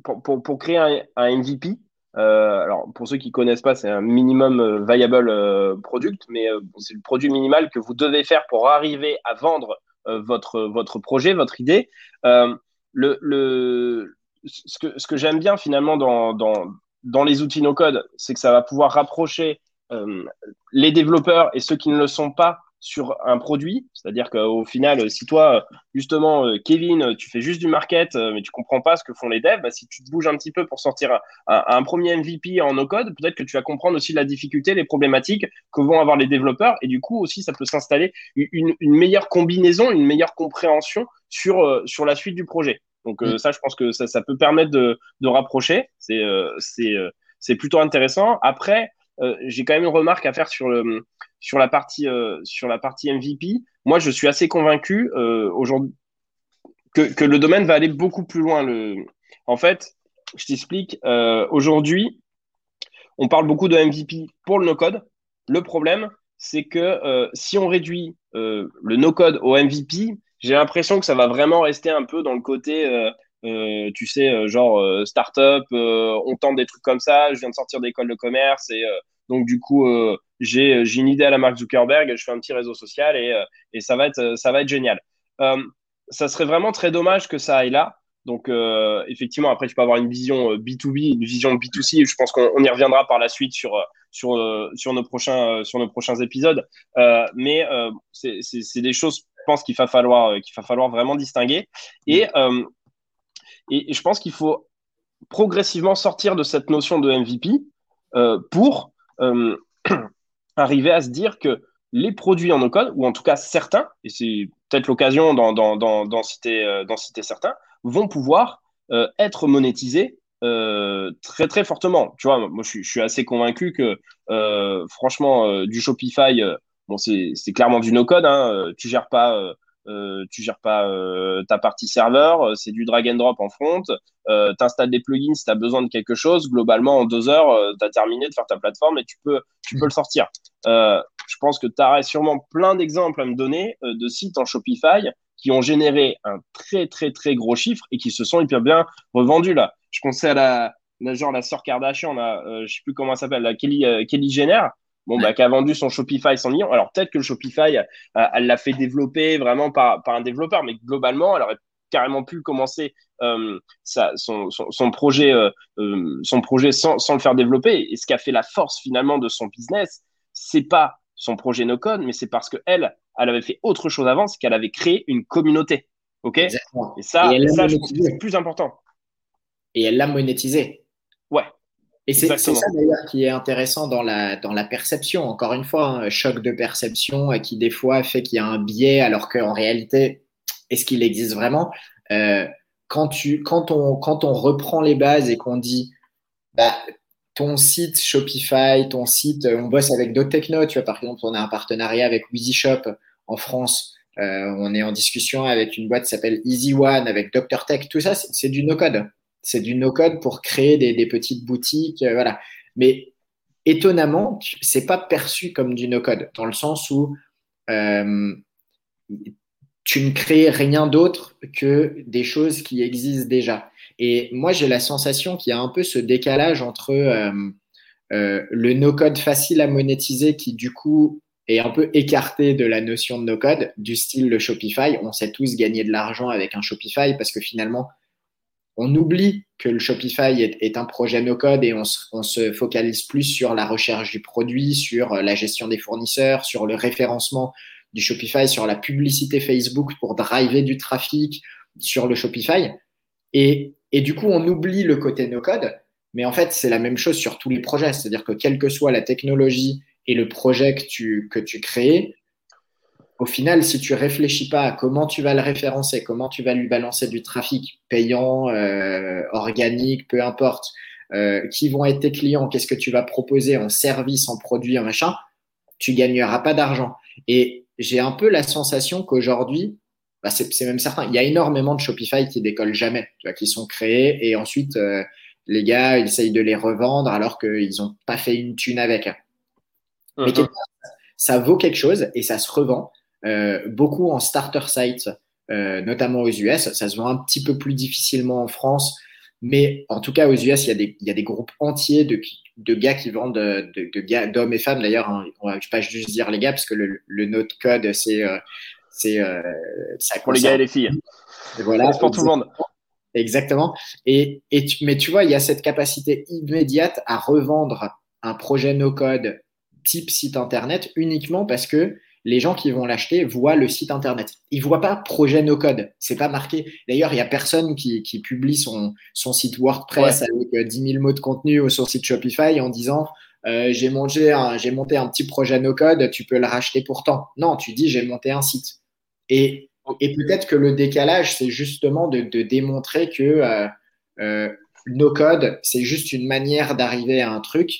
pour, pour, créer un, un MVP, alors pour ceux qui connaissent pas, c'est un minimum viable product, mais c'est le produit minimal que vous devez faire pour arriver à vendre euh, votre, votre projet, votre idée. Euh, le, le, ce que, ce que j'aime bien finalement dans, dans, dans les outils no-code, c'est que ça va pouvoir rapprocher euh, les développeurs et ceux qui ne le sont pas sur un produit. C'est-à-dire qu'au final, si toi, justement, Kevin, tu fais juste du market, mais tu comprends pas ce que font les devs, bah, si tu te bouges un petit peu pour sortir un, premier MVP en no-code, peut-être que tu vas comprendre aussi la difficulté, les problématiques que vont avoir les développeurs. Et du coup, aussi, ça peut s'installer une, meilleure combinaison, une meilleure compréhension sur, sur la suite du projet. Donc mm. ça, je pense que ça, ça peut permettre de, de rapprocher. C'est c'est c'est plutôt intéressant. Après, euh, j'ai quand même une remarque à faire sur, le, sur, la, partie, euh, sur la partie MVP. Moi, je suis assez convaincu euh, aujourd'hui que, que, le domaine va aller beaucoup plus loin. En fait, je t'explique. aujourd'hui, on parle beaucoup de MVP pour le no-code. Le problème, c'est que si on réduit le no-code au MVP, j'ai l'impression que ça va vraiment rester un peu dans le côté euh, tu sais, euh, genre euh, start-up, on tente des trucs comme ça, je viens de sortir d'école de commerce et donc du coup j'ai une idée à la marque Zuckerberg, je fais un petit réseau social et, et ça, va être, ça va être génial. ça serait vraiment très dommage que ça aille là. Donc, effectivement, après, tu peux avoir une vision B2B, une vision B2C. Je pense qu'on y reviendra par la suite sur, sur, sur, nos, prochains, sur nos prochains épisodes. mais c'est des choses, je pense, qu'il va, falloir, qu'il va falloir vraiment distinguer. Et et, je pense qu'il faut progressivement sortir de cette notion de MVP euh, pour euh, arriver à se dire que les produits en no-code, ou en tout cas certains, et c'est peut-être l'occasion d'en citer, euh, citer, certains, vont pouvoir être monétisés très très fortement. Tu vois, moi je suis, assez convaincu que franchement, du Shopify, bon, c'est clairement du no-code, hein, tu gères pas euh, tu gères pas euh, ta partie serveur, euh, c'est du drag and drop en front, euh, tu installes des plugins si tu as besoin de quelque chose, globalement en deux heures, euh, tu as terminé de faire ta plateforme et tu peux, tu peux le sortir. je pense que tu sûrement plein d'exemples à me donner de sites en Shopify qui ont généré un très très très gros chiffre et qui se sont hyper bien revendus là. Je pensais à la, la genre la sœur Kardashian, là, je sais plus comment elle s'appelle, la Kelly, Kelly Jenner bon, bah, qui a vendu son Shopify 100 millions. Alors peut-être que le Shopify, euh, elle l'a fait développer vraiment par, par un développeur, mais globalement, elle aurait carrément pu commencer euh, son, son, projet, euh, son projet sans, sans, le faire développer. Et ce qui a fait la force finalement de son business, c'est pas son projet no code, mais c'est parce que elle, elle avait fait autre chose avant, c'est qu'elle avait créé une communauté. Ok? Et ça, ça je pense que c'est plus important. Et elle l'a monétisé. Ouais. Et c'est ça d'ailleurs qui est intéressant dans la, dans la perception. Encore une fois, un choc de perception euh, qui des fois fait qu'il y a un biais alors qu'en réalité, est-ce qu'il existe vraiment euh, quand, tu, quand, on, quand on reprend les bases et qu'on dit bah, ton site Shopify, ton site, on bosse avec d'autres technos, tu vois, par exemple, on a un partenariat avec WeezyShop en France. Euh, on est en discussion avec une boîte qui s'appelle Easy One, avec Dr Tech, tout ça, c'est du no-code c'est du no-code pour créer des, petites boutiques, euh, voilà. Mais étonnamment, c'est pas perçu comme du no-code dans le sens où euh, tu ne crées rien d'autre que des choses qui existent déjà. Et moi, j'ai la sensation qu'il y a un peu ce décalage entre euh, le no-code facile à monétiser qui, du coup, est un peu écarté de la notion de no-code, du style le Shopify. On sait tous gagner de l'argent avec un Shopify parce que finalement, on oublie que le Shopify est, un projet no-code et on se, focalise plus sur la recherche du produit, sur euh, la gestion des fournisseurs, sur le référencement du Shopify, sur la publicité Facebook pour driver du trafic sur le Shopify. Et, du coup, on oublie le côté no-code, mais en fait, c'est la même chose sur tous les projets. C'est-à-dire que quelle que soit la technologie et le projet que tu, que tu crées, au final, si tu réfléchis pas à comment tu vas le référencer, comment tu vas lui balancer du trafic payant, euh, organique, peu importe, euh, qui vont être tes clients, qu'est-ce que tu vas proposer en service, en produit, en machin, tu gagneras pas d'argent. Et j'ai un peu la sensation qu'aujourd'hui, bah c'est même certain, il y a énormément de Shopify qui décollent jamais, tu vois, qui sont créés et ensuite euh, les gars ils essayent de les revendre alors qu'ils n'ont pas fait une thune avec. Mais uh-huh. ça vaut quelque chose et ça se revend. Euh, beaucoup en starter site, euh, notamment aux US. Ça se vend un petit peu plus difficilement en France, mais en tout cas aux US, il y a des, il y a des groupes entiers de, de gars qui vendent, de, de gars, d'hommes et femmes d'ailleurs. Hein, je ne vais pas juste dire les gars, parce que le, le note code, c'est. Euh, c'est pour les gars et les filles. voilà. C'est pour tout le monde. Exactement. Et, et mais tu vois, il y a cette capacité immédiate à revendre un projet no-code type site internet uniquement parce que les gens qui vont l'acheter voient le site internet. Ils voient pas projet no code. C'est pas marqué. D'ailleurs, il y a personne qui, qui publie son, son site WordPress avec 10 euh, 000 mots de contenu ou son site Shopify en disant euh, j'ai monté, un, j'ai monté un petit projet no code, tu peux le racheter pourtant. Non, tu dis j'ai monté un site. Et, et peut-être que le décalage, c'est justement de, de, démontrer que euh, euh, no code, c'est juste une manière d'arriver à un truc.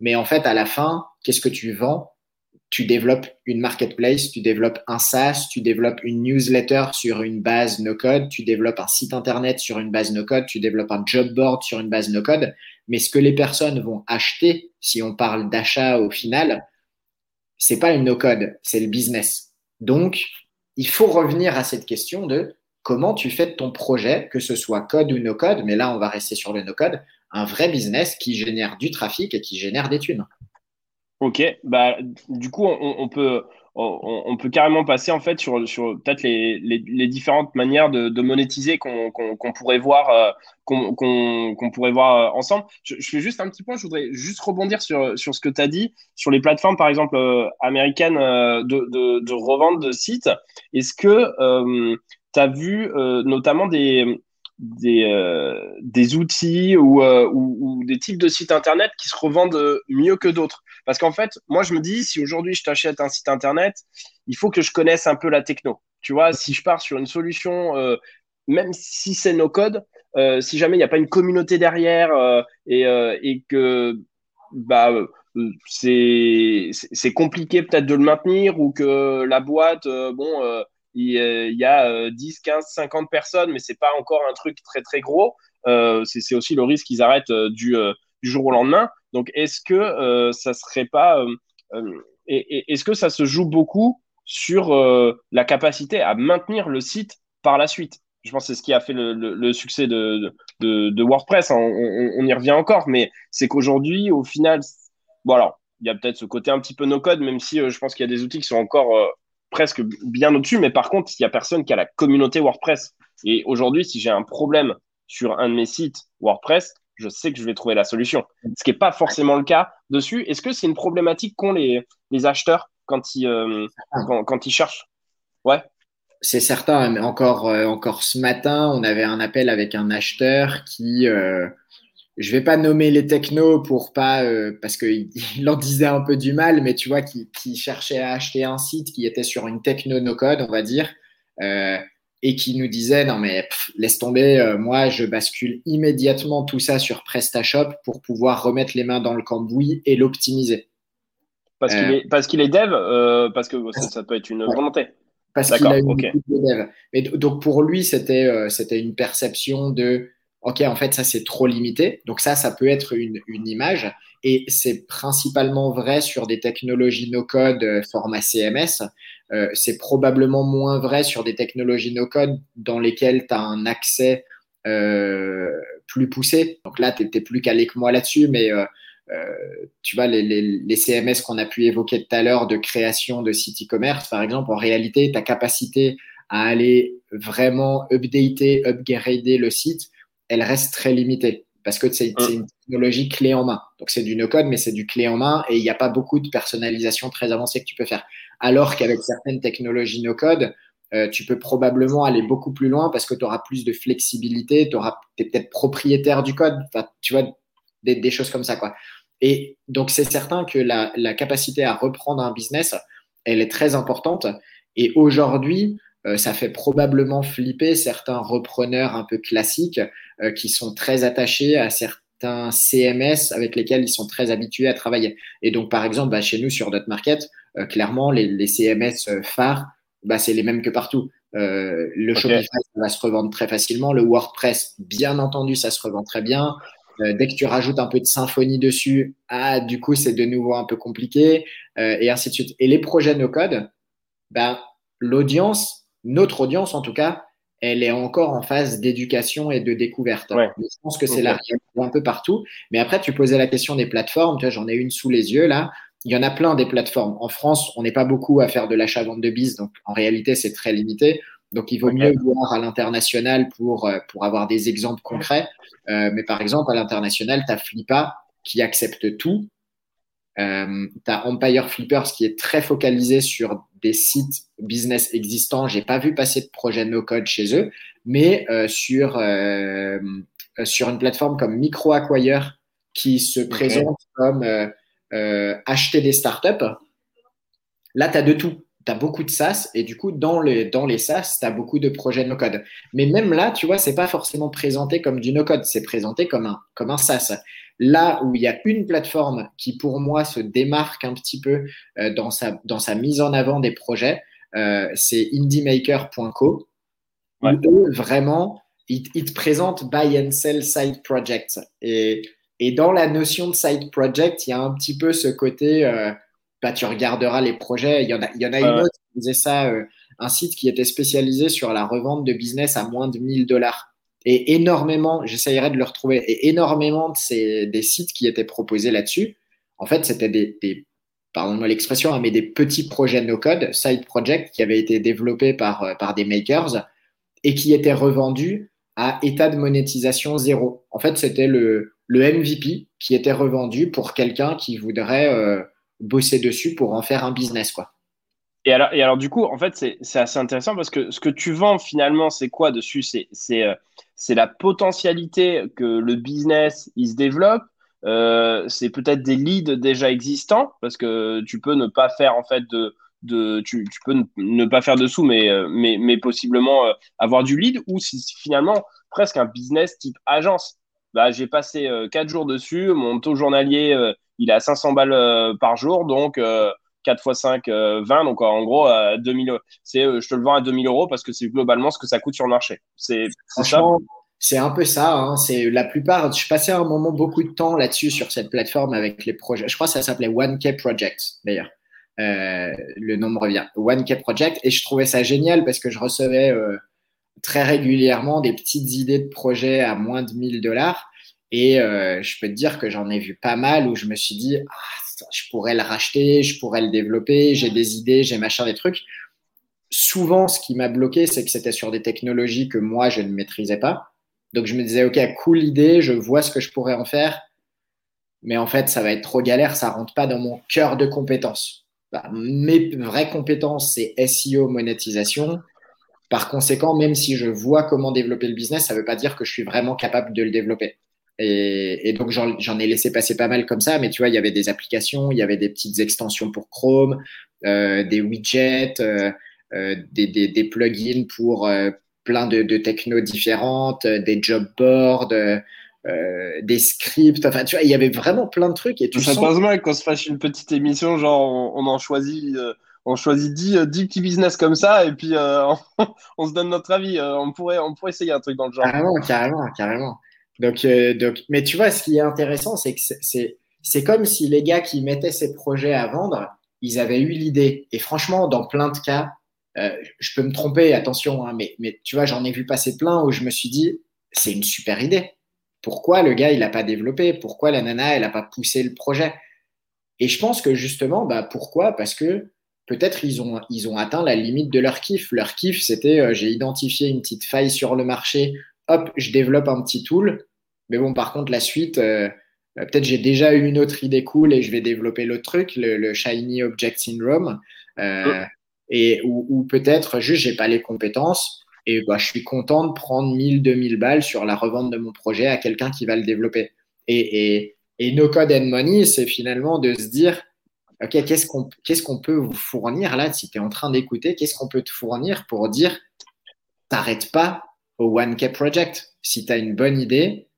Mais en fait, à la fin, qu'est-ce que tu vends? Tu développes une marketplace, tu développes un SaaS, tu développes une newsletter sur une base no-code, tu développes un site internet sur une base no-code, tu développes un job board sur une base no-code. Mais ce que les personnes vont acheter, si on parle d'achat au final, c'est pas une no-code, c'est le business. Donc, il faut revenir à cette question de comment tu fais de ton projet, que ce soit code ou no-code, mais là, on va rester sur le no-code, un vrai business qui génère du trafic et qui génère des thunes. Ok, bah du coup on, peut on, peut carrément passer en fait sur, sur peut-être les, les, différentes manières de, de monétiser qu'on pourrait voir euh, qu'on pourrait voir euh, ensemble. Je, fais juste un petit point, je voudrais juste rebondir sur, sur ce que tu as dit sur les plateformes par exemple euh, américaines de, de, de, revente de sites. Est-ce que tu as vu notamment des des, des outils ou, ou, ou, des types de sites internet qui se revendent mieux que d'autres. Parce qu'en fait, moi, je me dis, si aujourd'hui je t'achète un site internet, il faut que je connaisse un peu la techno. Tu vois, si je pars sur une solution, euh, même si c'est no code, euh, si jamais il n'y a pas une communauté derrière euh, et, et, que bah, c'est compliqué peut-être de le maintenir ou que la boîte, bon, il, y a 10, 15, 50 personnes, mais c'est pas encore un truc très très gros. c'est aussi le risque qu'ils arrêtent du, du jour au lendemain. Donc, est-ce que euh, ça serait pas. Euh, euh, est-ce que ça se joue beaucoup sur la capacité à maintenir le site par la suite? Je pense que c'est ce qui a fait le, succès de, de, WordPress. On, y revient encore, mais c'est qu'aujourd'hui, au final, bon il y a peut-être ce côté un petit peu no-code, même si je pense qu'il y a des outils qui sont encore presque bien au-dessus, mais par contre, il n'y a personne qui a la communauté WordPress. Et aujourd'hui, si j'ai un problème sur un de mes sites WordPress, je sais que je vais trouver la solution. Ce qui n'est pas forcément le cas dessus. Est-ce que c'est une problématique qu'ont les, les, acheteurs quand ils, euh, quand, ils cherchent? Ouais. C'est certain. Mais encore, euh, encore ce matin, on avait un appel avec un acheteur qui, euh, je vais pas nommer les technos pour pas, parce qu'il il en disait un peu du mal, mais tu vois, qui, qui, cherchait à acheter un site qui était sur une techno no code, on va dire et qui nous disait non mais laisse tomber, euh, moi je bascule immédiatement tout ça sur PrestaShop pour pouvoir remettre les mains dans le cambouis et l'optimiser. Parce qu'il est, parce qu'il est dev, euh, parce que ça, peut être une volonté. Parce qu'il a une okay. de dev. Mais donc pour lui c'était euh, c'était une perception de ok en fait ça c'est trop limité. Donc ça ça peut être une, image et c'est principalement vrai sur des technologies no code format CMS euh, c'est probablement moins vrai sur des technologies no-code dans lesquelles tu as un accès euh, plus poussé. Donc là, tu étais plus calé que moi là-dessus, mais euh, tu vois, les, les, CMS qu'on a pu évoquer tout à l'heure de création de sites e-commerce, par exemple, en réalité, ta capacité à aller vraiment updater, upgrader le site, elle reste très limitée parce que c'est une technologie clé en main. Donc c'est du no-code, mais c'est du clé en main et il n'y a pas beaucoup de personnalisation très avancée que tu peux faire. Alors qu'avec certaines technologies no-code, euh, tu peux probablement aller beaucoup plus loin parce que tu auras plus de flexibilité, tu es peut-être propriétaire du code, tu vois, des, choses comme ça. Quoi. Et donc, c'est certain que la, capacité à reprendre un business, elle est très importante. Et aujourd'hui, ça fait probablement flipper certains repreneurs un peu classiques euh, qui sont très attachés à certains CMS avec lesquels ils sont très habitués à travailler. Et donc, par exemple, bah, chez nous, sur Market, euh, clairement, les, CMS euh, phares, bah, c'est les mêmes que partout. Euh, le Shopify, ça va se revendre très facilement. Le WordPress, bien entendu, ça se revend très bien. dès que tu rajoutes un peu de symphonie dessus, ah, du coup, c'est de nouveau un peu compliqué, et ainsi de suite. Et les projets no-code, ben, l'audience, notre audience en tout cas, elle est encore en phase d'éducation et de découverte. Je pense que c'est là un peu partout. Mais après, tu posais la question des plateformes. Tu vois, j'en ai une sous les yeux là il y en a plein des plateformes. En France, on n'est pas beaucoup à faire de l'achat-vente de bise, donc en réalité, c'est très limité. Donc, il vaut mieux voir à l'international pour, euh, pour avoir des exemples concrets. Euh, mais par exemple, à l'international, tu as Flippa qui accepte tout. Euh, tu as Empire Flippers qui est très focalisé sur des sites business existants. J'ai pas vu passer de projet no-code chez eux, mais euh, sur, euh, sur une plateforme comme MicroAcquire qui se présente comme acheter des startups, là, tu as de tout tu as beaucoup de SaaS et du coup, dans les, dans les SaaS, tu as beaucoup de projets no-code. Mais même là, tu vois, c'est pas forcément présenté comme du no-code, c'est présenté comme un, comme un SaaS. Là où il y a une plateforme qui, pour moi, se démarque un petit peu euh, dans, sa, dans sa mise en avant des projets, euh, c'est indiemaker.co. Ouais. Où vraiment, ils, te présentent buy and sell side projects. Et, et dans la notion de side project, il y a un petit peu ce côté. Euh, bah, tu regarderas les projets. Il y en a, il y en a une autre qui faisait ça, euh, un site qui était spécialisé sur la revente de business à moins de 1000 dollars. Et énormément, j'essayerai de le retrouver, et énormément de ces, des sites qui étaient proposés là-dessus, en fait, c'était des, des pardon-moi l'expression, hein, mais des petits projets no-code, side project, qui avaient été développés par, euh, par des makers et qui étaient revendus à état de monétisation zéro. En fait, c'était le, le MVP qui était revendu pour quelqu'un qui voudrait euh, bosser dessus pour en faire un business, quoi. Et alors, et alors du coup, en fait, c'est assez intéressant parce que ce que tu vends finalement, c'est quoi dessus? C'est euh, la potentialité que le business il se développe. Euh, c'est peut-être des leads déjà existants parce que tu peux ne pas faire en fait de, de tu, tu peux ne pas faire de sous, mais, euh, mais, mais possiblement avoir du lead ou si finalement presque un business type agence. Bah, j'ai passé quatre jours dessus, mon taux journalier il est à 500 balles euh, par jour, donc 4 x 5, 20. Donc en gros, à 2000, c'est, euh, je te le vends à 2000 euros parce que c'est globalement ce que ça coûte sur le marché. C'est. C'est un peu ça. Hein. C'est la plupart. Je passais un moment beaucoup de temps là-dessus sur cette plateforme avec les projets. Je crois que ça s'appelait 1K Project d'ailleurs. Euh, le nom me revient. 1K Project. Et je trouvais ça génial parce que je recevais très régulièrement des petites idées de projets à moins de 1000 dollars. Et euh, je peux te dire que j'en ai vu pas mal où je me suis dit, ah, je pourrais le racheter, je pourrais le développer, j'ai des idées, j'ai machin, des trucs. Souvent, ce qui m'a bloqué, c'est que c'était sur des technologies que moi, je ne maîtrisais pas. Donc, je me disais, OK, cool idée, je vois ce que je pourrais en faire. Mais en fait, ça va être trop galère, ça rentre pas dans mon cœur de compétences. Bah, mes vraies compétences, c'est SEO, monétisation. Par conséquent, même si je vois comment développer le business, ça ne veut pas dire que je suis vraiment capable de le développer. Et, et donc, j'en ai laissé passer pas mal comme ça, mais tu vois, il y avait des applications, il y avait des petites extensions pour Chrome, euh, des widgets, euh, euh, des, des, des, plugins pour plein de, de technos différentes, des job boards, des scripts. Enfin, tu vois, il y avait vraiment plein de trucs. Et tu ça passe mal qu'on se fasse une petite émission, genre, on, on en choisit on choisit 10, 10, petits business comme ça et puis euh, on, se donne notre avis. on, pourrait, on pourrait essayer un truc dans le genre. Carrément, carrément, carrément. Euh, mais tu vois, ce qui est intéressant, c'est que c'est, comme si les gars qui mettaient ces projets à vendre, ils avaient eu l'idée. Et franchement, dans plein de cas, euh, je peux me tromper, attention, hein, mais, mais tu vois, j'en ai vu passer plein où je me suis dit, c'est une super idée. Pourquoi le gars, il n'a pas développé? Pourquoi la nana, elle n'a pas poussé le projet? Et je pense que justement, bah, pourquoi? Parce que peut-être ils ont, ils ont atteint la limite de leur kiff. Leur kiff, c'était euh, j'ai identifié une petite faille sur le marché, hop, je développe un petit tool. Mais bon, par contre, la suite, euh, euh, peut-être j'ai déjà eu une autre idée cool et je vais développer l'autre truc, le, Shiny Object Syndrome. Euh, et, ou, peut-être juste, j'ai pas les compétences et bah, je suis content de prendre 1000, 2000 balles sur la revente de mon projet à quelqu'un qui va le développer. Et, et, et No Code and Money, c'est finalement de se dire, OK, qu'est-ce qu'on qu'est-ce qu'on peut vous fournir là Si tu es en train d'écouter, qu'est-ce qu'on peut te fournir pour dire, t'arrêtes pas au 1K Project? Si tu as une bonne idée,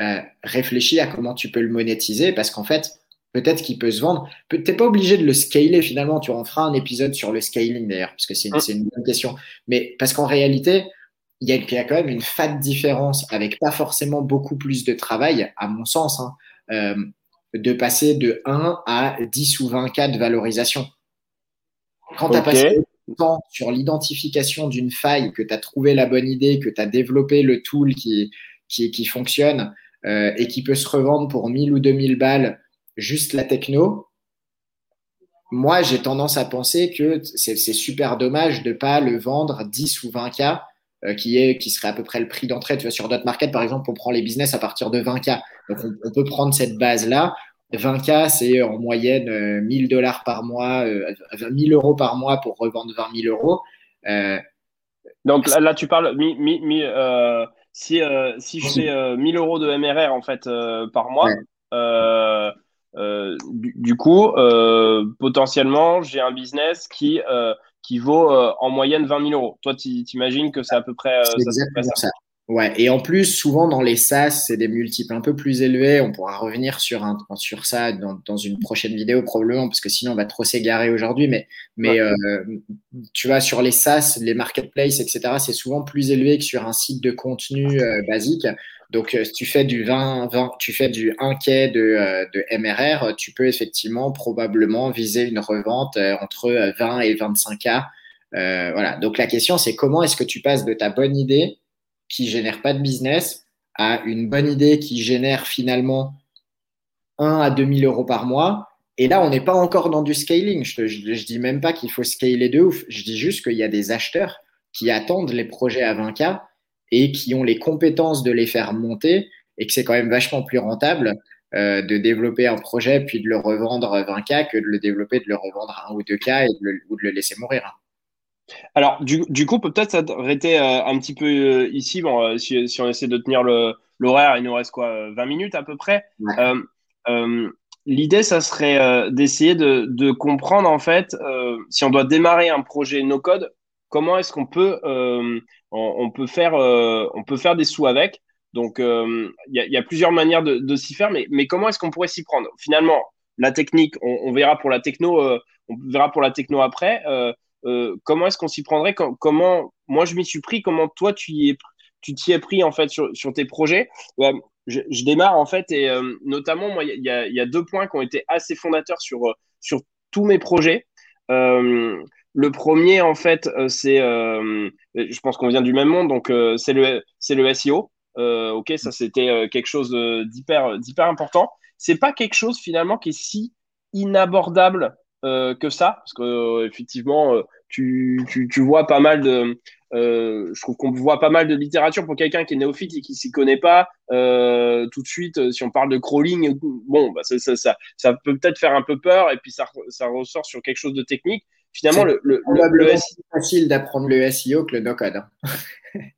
euh, réfléchis à comment tu peux le monétiser parce qu'en fait, peut-être qu'il peut se vendre. Tu n'es pas obligé de le scaler finalement. Tu en feras un épisode sur le scaling d'ailleurs, parce que c'est une, bonne question. Mais parce qu'en réalité, il y, a, quand même une fat différence avec pas forcément beaucoup plus de travail, à mon sens, hein, euh, de passer de 1 à 10 ou 20 cas de valorisation. Quand tu as passé du temps sur l'identification d'une faille, que tu as trouvé la bonne idée, que tu as développé le tool qui, qui, qui fonctionne, euh, et qui peut se revendre pour 1000 ou 2000 balles juste la techno, moi, j'ai tendance à penser que c'est super dommage de ne pas le vendre 10 ou 20K, euh, qui, est, qui serait à peu près le prix d'entrée. Tu vois, sur Dot Market, par exemple, on prend les business à partir de 20K. Donc, on, peut prendre cette base-là 20K, c'est en moyenne 1000 dollars par mois, 1000 euros par mois pour revendre 20 000 euros. Donc là, tu parles, si, si je fais 1000 euros de MRR en fait par mois, du, coup, potentiellement, j'ai un business qui, qui vaut en moyenne 20 000 euros. Toi, tu imagines que c'est à peu près, ça. Ouais, et en plus, souvent dans les SaaS, c'est des multiples un peu plus élevés. On pourra revenir sur, un, sur ça dans, dans une prochaine vidéo probablement, parce que sinon on va trop s'égarer aujourd'hui. Mais, mais euh, tu vois, sur les SaaS, les marketplaces, etc., c'est souvent plus élevé que sur un site de contenu euh, basique. Donc, euh, si tu fais du 20, 20 tu fais du 1K de, de MRR, tu peux effectivement probablement viser une revente entre 20 et 25K. voilà. Donc, la question, c'est comment est-ce que tu passes de ta bonne idée qui génère pas de business à une bonne idée qui génère finalement 1 à 2000 euros par mois. Et là, on n'est pas encore dans du scaling. Je ne dis même pas qu'il faut scaler de ouf. Je dis juste qu'il y a des acheteurs qui attendent les projets à 20K et qui ont les compétences de les faire monter et que c'est quand même vachement plus rentable euh, de développer un projet puis de le revendre à 20K que de le développer, de le revendre à 1 ou 2K et ou de le laisser mourir. Alors, du, du coup, peut-être s'arrêter euh, un petit peu euh, ici. Bon, euh, si, si, on essaie de tenir l'horaire, il nous reste quoi 20 minutes à peu près. L'idée, ça serait d'essayer de, de, comprendre, en fait, si on doit démarrer un projet no-code, comment est-ce qu'on peut, on, on, peut faire, on peut faire des sous avec. Donc, il y, a plusieurs manières de, s'y faire, mais, mais comment est-ce qu'on pourrait s'y prendre? Finalement, la technique, on, verra pour la techno, on verra pour la techno après. Euh, comment est-ce qu'on s'y prendrait? Comment moi je m'y suis pris Comment toi tu tu t'y es pris en fait sur, sur tes projets? Je, démarre en fait et euh, notamment moi il y a, y a, deux points qui ont été assez fondateurs sur sur tous mes projets. Euh, le premier en fait c'est je pense qu'on vient du même monde donc c'est le le SEO. ok ça c'était quelque chose d'hyper d'hyper important. C'est pas quelque chose finalement qui est si inabordable euh, que ça, parce que euh, effectivement, euh, tu, tu, tu, vois pas mal de, je trouve qu'on voit pas mal de littérature pour quelqu'un qui est néophyte et qui s'y connaît pas. tout de suite, si on parle de crawling, bon, bah, ça, ça, ça, ça, peut peut-être faire un peu peur et puis ça, ça ressort sur quelque chose de technique. Finalement, le, le, le, facile d'apprendre le SEO que le no-code. Hein.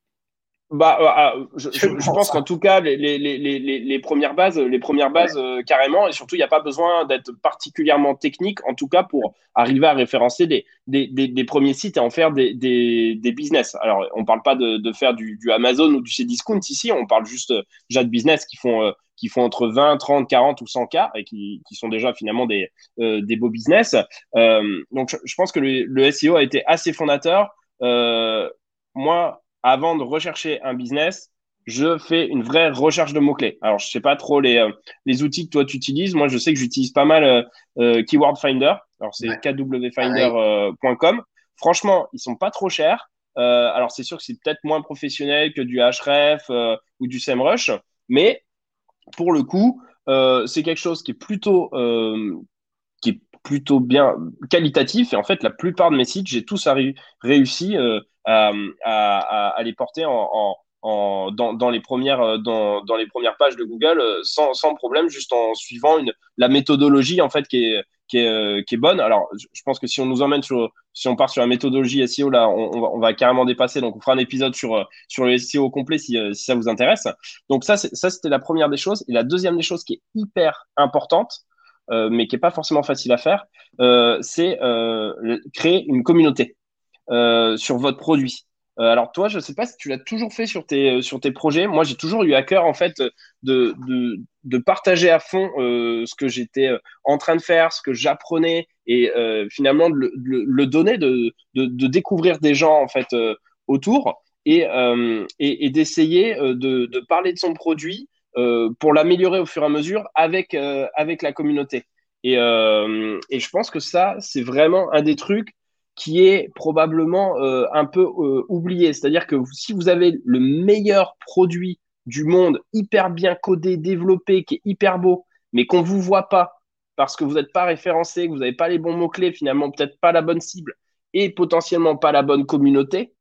Bah, euh, ah, je, je, pense qu'en tout cas, les, les, les, les, premières bases, les premières bases euh, carrément, et surtout, il n'y a pas besoin d'être particulièrement technique, en tout cas, pour arriver à référencer des, des, des, des premiers sites et en faire des, des, des business. Alors, on ne parle pas de, de faire du, du, Amazon ou du Cdiscount ici, on parle juste euh, déjà de business qui font, qui font entre 20, 30, 40 ou 100 k et qui, qui sont déjà finalement des, des beaux business. donc, je, pense que le, le, SEO a été assez fondateur. moi, avant de rechercher un business, je fais une vraie recherche de mots-clés. Alors, je sais pas trop les, euh, les outils que toi tu utilises. Moi, je sais que j'utilise pas mal euh, euh Keyword Finder. Alors, c'est kwfinder.com. Franchement, ils sont pas trop chers. Euh, alors, c'est sûr que c'est peut-être moins professionnel que du Href ou du SEMrush, mais pour le coup, c'est quelque chose qui est plutôt qui est plutôt bien qualitatif. Et en fait, la plupart de mes sites, j'ai tous réussi à, à, les porter en, en, dans, dans, les premières, dans, dans, les premières pages de Google sans, sans, problème, juste en suivant une, la méthodologie en fait qui est, qui est, qui est bonne. Alors, je pense que si on nous emmène sur, si on part sur la méthodologie SEO, là, on, on, va, on va, carrément dépasser. Donc, on fera un épisode sur, sur le SEO complet si, si ça vous intéresse. Donc, ça, ça, c'était la première des choses. Et la deuxième des choses qui est hyper importante, euh, mais qui n'est pas forcément facile à faire, euh, c'est euh, créer une communauté sur votre produit. alors toi, je ne sais pas si tu l'as toujours fait sur tes, sur tes projets. Moi, j'ai toujours eu à cœur en fait de, de, de partager à fond ce que j'étais en train de faire, ce que j'apprenais et finalement de le, le, donner, de, de, découvrir des gens en fait autour et, et, d'essayer de, de, parler de son produit euh, pour l'améliorer au fur et à mesure avec, euh, avec la communauté. Et, euh, et, je pense que ça, c'est vraiment un des trucs qui est probablement un peu oublié. C'est-à-dire que si vous avez le meilleur produit du monde, hyper bien codé, développé, qui est hyper beau, mais qu'on ne vous voit pas parce que vous n'êtes pas référencé, que vous n'avez pas les bons mots-clés, finalement peut-être pas la bonne cible et potentiellement pas la bonne communauté,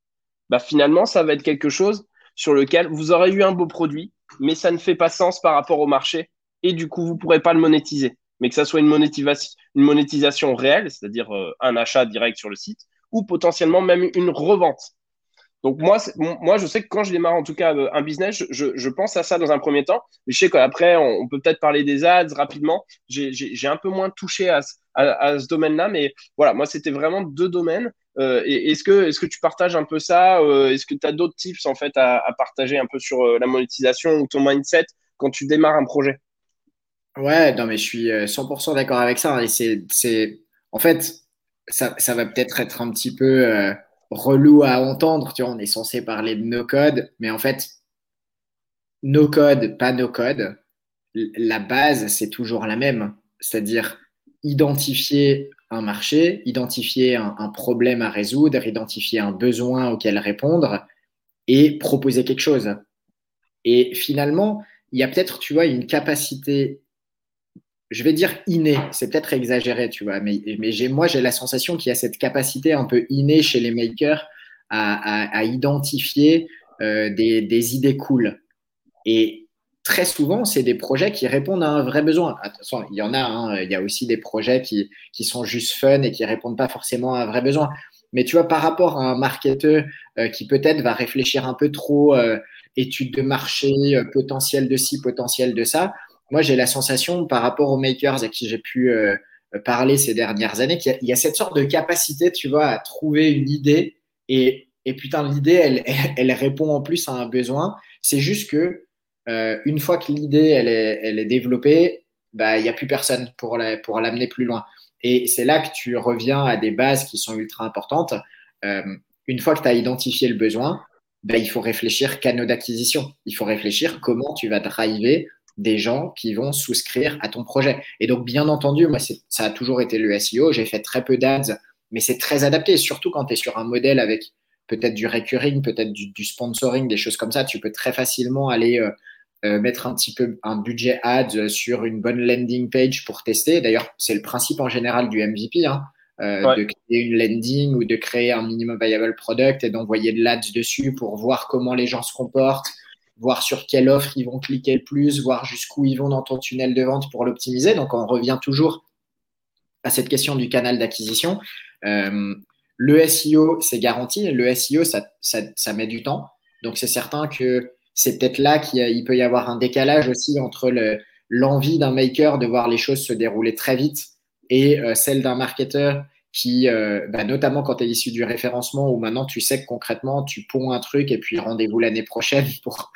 bah finalement ça va être quelque chose sur lequel vous aurez eu un beau produit, mais ça ne fait pas sens par rapport au marché et du coup, vous ne pourrez pas le monétiser. Mais que ça soit une, monétisation, réelle, c'est-à-dire euh, un achat direct sur le site, ou potentiellement même une revente. Donc moi, je sais que quand je démarre en tout cas euh, un business, je, pense à ça dans un premier temps. Mais je sais qu'après, on, peut peut-être parler des ads rapidement. J'ai un peu moins touché à, ce domaine-là, mais voilà, moi, c'était vraiment deux domaines. Euh, est-ce que, tu partages un peu ça Est-ce que tu as d'autres tips en fait à, à, partager un peu sur la monétisation ou ton mindset quand tu démarres un projet? Ouais, non, mais je suis 100% d'accord avec ça. Et c'est, en fait, ça, ça va peut-être être un petit peu relou à entendre. Tu vois, on est censé parler de no code, mais en fait, no code, pas no code, la base, c'est toujours la même. C'est-à-dire identifier un marché, identifier un, problème à résoudre, identifier un besoin auquel répondre et proposer quelque chose. Et finalement, il y a peut-être, tu vois, une capacité je vais dire inné, c'est peut-être exagéré, tu vois, mais, mais j'ai, moi j'ai la sensation qu'il y a cette capacité un peu innée chez les makers à, identifier euh, des, idées cool. Et très souvent, c'est des projets qui répondent à un vrai besoin. Attention, il y en a, hein, il y a aussi des projets qui, qui, sont juste fun et qui répondent pas forcément à un vrai besoin. Mais tu vois, par rapport à un marketeur euh, qui peut-être va réfléchir un peu trop, euh, étude de marché, potentiel de ci, potentiel de ça, moi, j'ai la sensation, par rapport aux makers à qui j'ai pu euh, parler ces dernières années, qu'il y, a cette sorte de capacité, tu vois, à trouver une idée et, putain, l'idée, elle, elle, répond en plus à un besoin. C'est juste que euh, une fois que l'idée, elle est, elle est développée, bah, il n'y a plus personne pour l'amener pour plus loin. Et c'est là que tu reviens à des bases qui sont ultra importantes. Euh, une fois que tu as identifié le besoin, bah, il faut réfléchir canaux d'acquisition. Il faut réfléchir comment tu vas driver des gens qui vont souscrire à ton projet. Et donc, bien entendu, moi, ça a toujours été le SEO. J'ai fait très peu d'ads, mais c'est très adapté, surtout quand tu es sur un modèle avec peut-être du recurring, peut-être du, sponsoring, des choses comme ça. Tu peux très facilement aller euh, euh, mettre un petit peu un budget ads sur une bonne landing page pour tester. D'ailleurs, c'est le principe en général du MVP. Hein, euh, de créer une landing ou de créer un minimum viable product et d'envoyer de l'ads dessus pour voir comment les gens se comportent, voir sur quelle offre ils vont cliquer le plus, voir jusqu'où ils vont dans ton tunnel de vente pour l'optimiser. Donc, on revient toujours à cette question du canal d'acquisition. Euh, le SEO, c'est garanti. Le SEO, ça, met du temps. Donc, c'est certain que c'est peut-être là qu'il peut y avoir un décalage aussi entre l'envie d'un maker de voir les choses se dérouler très vite et euh, celle d'un marketeur qui, euh, bah, notamment quand tu es issu du référencement, où maintenant tu sais que concrètement, tu ponds un truc et puis rendez-vous l'année prochaine pour,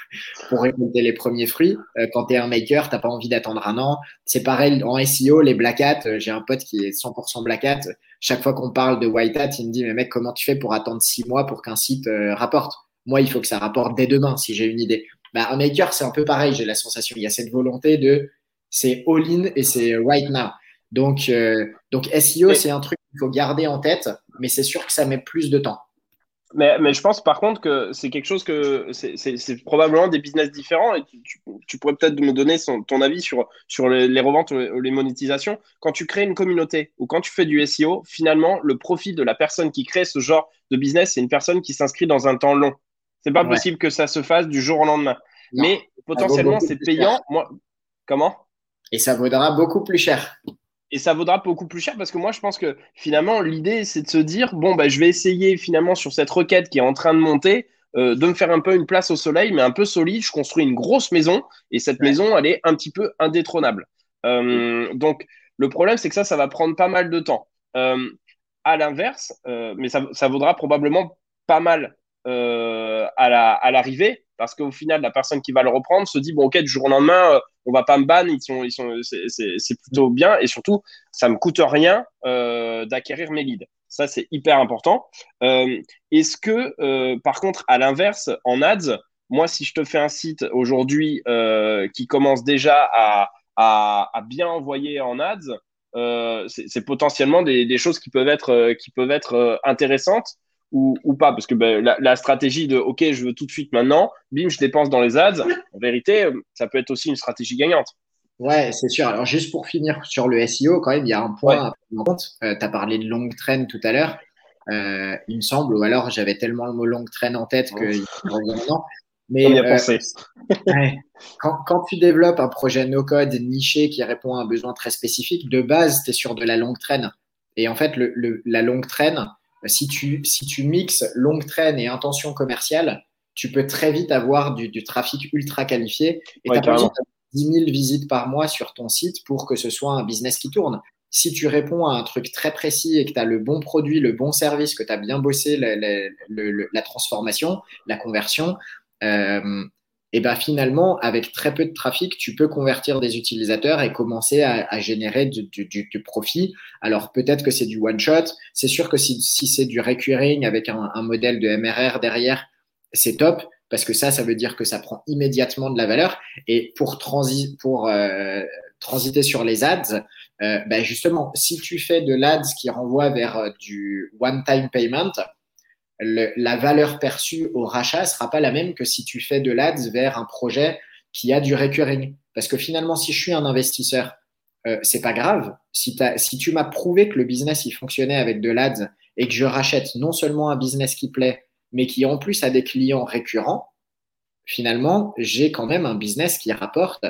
pour récolter les premiers fruits. Euh, quand tu es un maker, tu pas envie d'attendre un an. C'est pareil en SEO, les black hat. Euh, j'ai un pote qui est 100% black hat. Chaque fois qu'on parle de white hat, il me dit, mais mec, comment tu fais pour attendre six mois pour qu'un site rapporte? Moi, il faut que ça rapporte dès demain si j'ai une idée. Bah, un maker, c'est un peu pareil, j'ai la sensation. Il y a cette volonté de c'est all-in et c'est right now. Donc, donc SEO, c'est un truc il faut garder en tête, mais c'est sûr que ça met plus de temps. Mais, mais, je pense par contre que c'est quelque chose que c'est probablement des business différents et tu, pourrais peut-être me donner ton avis sur, sur les, reventes ou les monétisations. Quand tu crées une communauté ou quand tu fais du SEO, finalement, le profit de la personne qui crée ce genre de business, c'est une personne qui s'inscrit dans un temps long. C'est pas possible que ça se fasse du jour au lendemain. Mais potentiellement, c'est payant. Moi, comment? Et ça vaudra beaucoup plus cher et ça vaudra beaucoup plus cher parce que moi je pense que finalement l'idée c'est de se dire bon bah je vais essayer finalement sur cette requête qui est en train de monter euh, de me faire un peu une place au soleil mais un peu solide. Je construis une grosse maison et cette maison elle est un petit peu indétrônable. Euh, donc le problème c'est que ça ça va prendre pas mal de temps. Euh, à l'inverse mais ça, ça, vaudra probablement pas mal à l'arrivée la, à parce qu'au final, la personne qui va le reprendre se dit bon, ok, du jour au lendemain, euh, on va pas me ban, ils sont, ils sont, c'est plutôt bien et surtout, ça me coûte rien euh, d'acquérir mes leads. Ça, c'est hyper important. Euh, est-ce que, par contre, à l'inverse, en ads, moi, si je te fais un site aujourd'hui qui commence déjà à, à, bien envoyer en ads, c'est potentiellement des, des, choses qui peuvent être, qui peuvent être intéressantes ou, pas Parce que ben, la, stratégie de OK, je veux tout de suite maintenant, bim, je dépense dans les ads, en vérité, ça peut être aussi une stratégie gagnante. Ouais, c'est sûr. Alors, juste pour finir sur le SEO, quand même, il y a un point à prendre en compte. Euh, tu as parlé de long trend tout à l'heure. Euh, il me semble, ou alors j'avais tellement le mot long trend en tête que. Mais euh, quand, quand, tu développes un projet no-code niché qui répond à un besoin très spécifique, de base, tu es sur de la longue traîne. Et en fait, le, la longue traîne, si tu, si tu mixes longue traîne et intention commerciale, tu peux très vite avoir du, du trafic ultra qualifié et tu as 10 000 visites par mois sur ton site pour que ce soit un business qui tourne. Si tu réponds à un truc très précis et que tu as le bon produit, le bon service, que tu as bien bossé la, la, la, transformation, la conversion, euh, et ben finalement, avec très peu de trafic, tu peux convertir des utilisateurs et commencer à, à générer du, profit. Alors peut-être que c'est du one shot. C'est sûr que si, si c'est du recurring avec un, un, modèle de MRR derrière, c'est top parce que ça, ça veut dire que ça prend immédiatement de la valeur. Et pour, transi euh, transiter sur les ads, euh, ben justement, si tu fais de l'ads qui renvoie vers euh, du one-time payment, la valeur perçue au rachat sera pas la même que si tu fais de l'ads vers un projet qui a du recurring. Parce que finalement, si je suis un investisseur, euh, c'est pas grave. Si, si tu m'as prouvé que le business il fonctionnait avec de l'ads et que je rachète non seulement un business qui plaît, mais qui en plus a des clients récurrents, finalement, j'ai quand même un business qui rapporte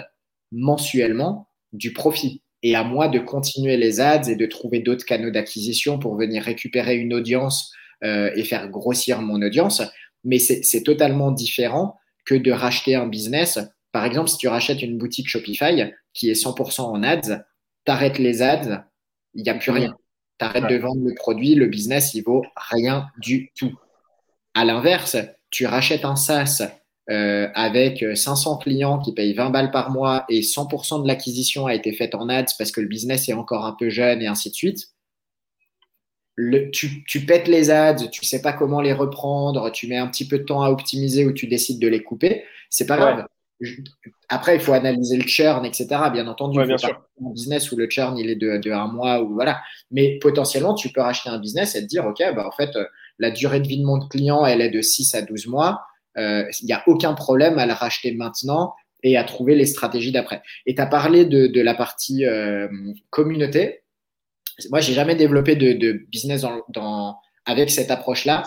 mensuellement du profit. Et à moi de continuer les ads et de trouver d'autres canaux d'acquisition pour venir récupérer une audience euh, et faire grossir mon audience. Mais c'est totalement différent que de racheter un business. Par exemple, si tu rachètes une boutique Shopify qui est 100% en ads, t'arrêtes les ads, il n'y a plus rien. T'arrêtes de vendre le produit, le business, il vaut rien du tout. À l'inverse, tu rachètes un SaaS euh, avec 500 clients qui payent 20 balles par mois et 100% de l'acquisition a été faite en ads parce que le business est encore un peu jeune et ainsi de suite le, tu, tu, pètes les ads, tu sais pas comment les reprendre, tu mets un petit peu de temps à optimiser ou tu décides de les couper, c'est pas grave. Après, il faut analyser le churn, etc. Bien entendu, ouais, bien sûr. un business où le churn il est de, de, un mois ou voilà. Mais potentiellement, tu peux racheter un business et te dire, ok, bah en fait, euh, la durée de vie de mon client, elle est de 6 à 12 mois. Euh, il n'y a aucun problème à le racheter maintenant et à trouver les stratégies d'après. Et tu as parlé de, de la partie euh, communauté. Moi, j'ai jamais développé de, de business dans, dans, avec cette approche-là.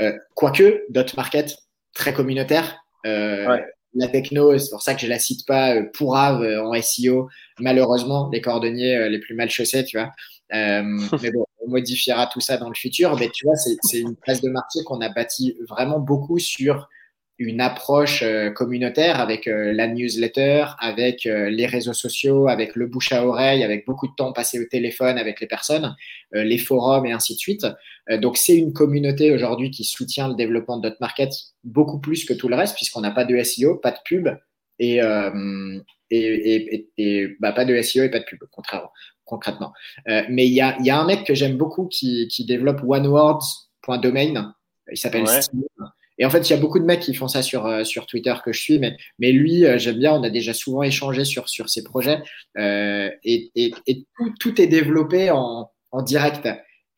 Euh, quoique, Dot Market, très communautaire. Euh, ouais. La techno, c'est pour ça que je la cite pas euh, pour Ave euh, en SEO. Malheureusement, les cordonniers euh, les plus mal chaussés, tu vois. mais bon, on modifiera tout ça dans le futur. Mais tu vois, c'est une place de marché qu'on a bâti vraiment beaucoup sur une approche euh, communautaire avec euh, la newsletter, avec euh, les réseaux sociaux, avec le bouche à oreille, avec beaucoup de temps passé au téléphone avec les personnes, les forums et ainsi de suite. donc c'est une communauté aujourd'hui qui soutient le développement de notre market beaucoup plus que tout le reste puisqu'on n'a pas de SEO, pas de pub et, et, et, et bah, pas de SEO et pas de pub, contrairement, concrètement. mais il y a, y a, un mec que j'aime beaucoup qui, qui développe onewords.domain. Il s'appelle ouais. Steve. Et en fait, il y a beaucoup de mecs qui font ça sur, euh, sur Twitter que je suis, mais, mais lui, euh, j'aime bien, on a déjà souvent échangé sur, sur ses projets euh, et, et, et tout, tout, est développé en, en direct.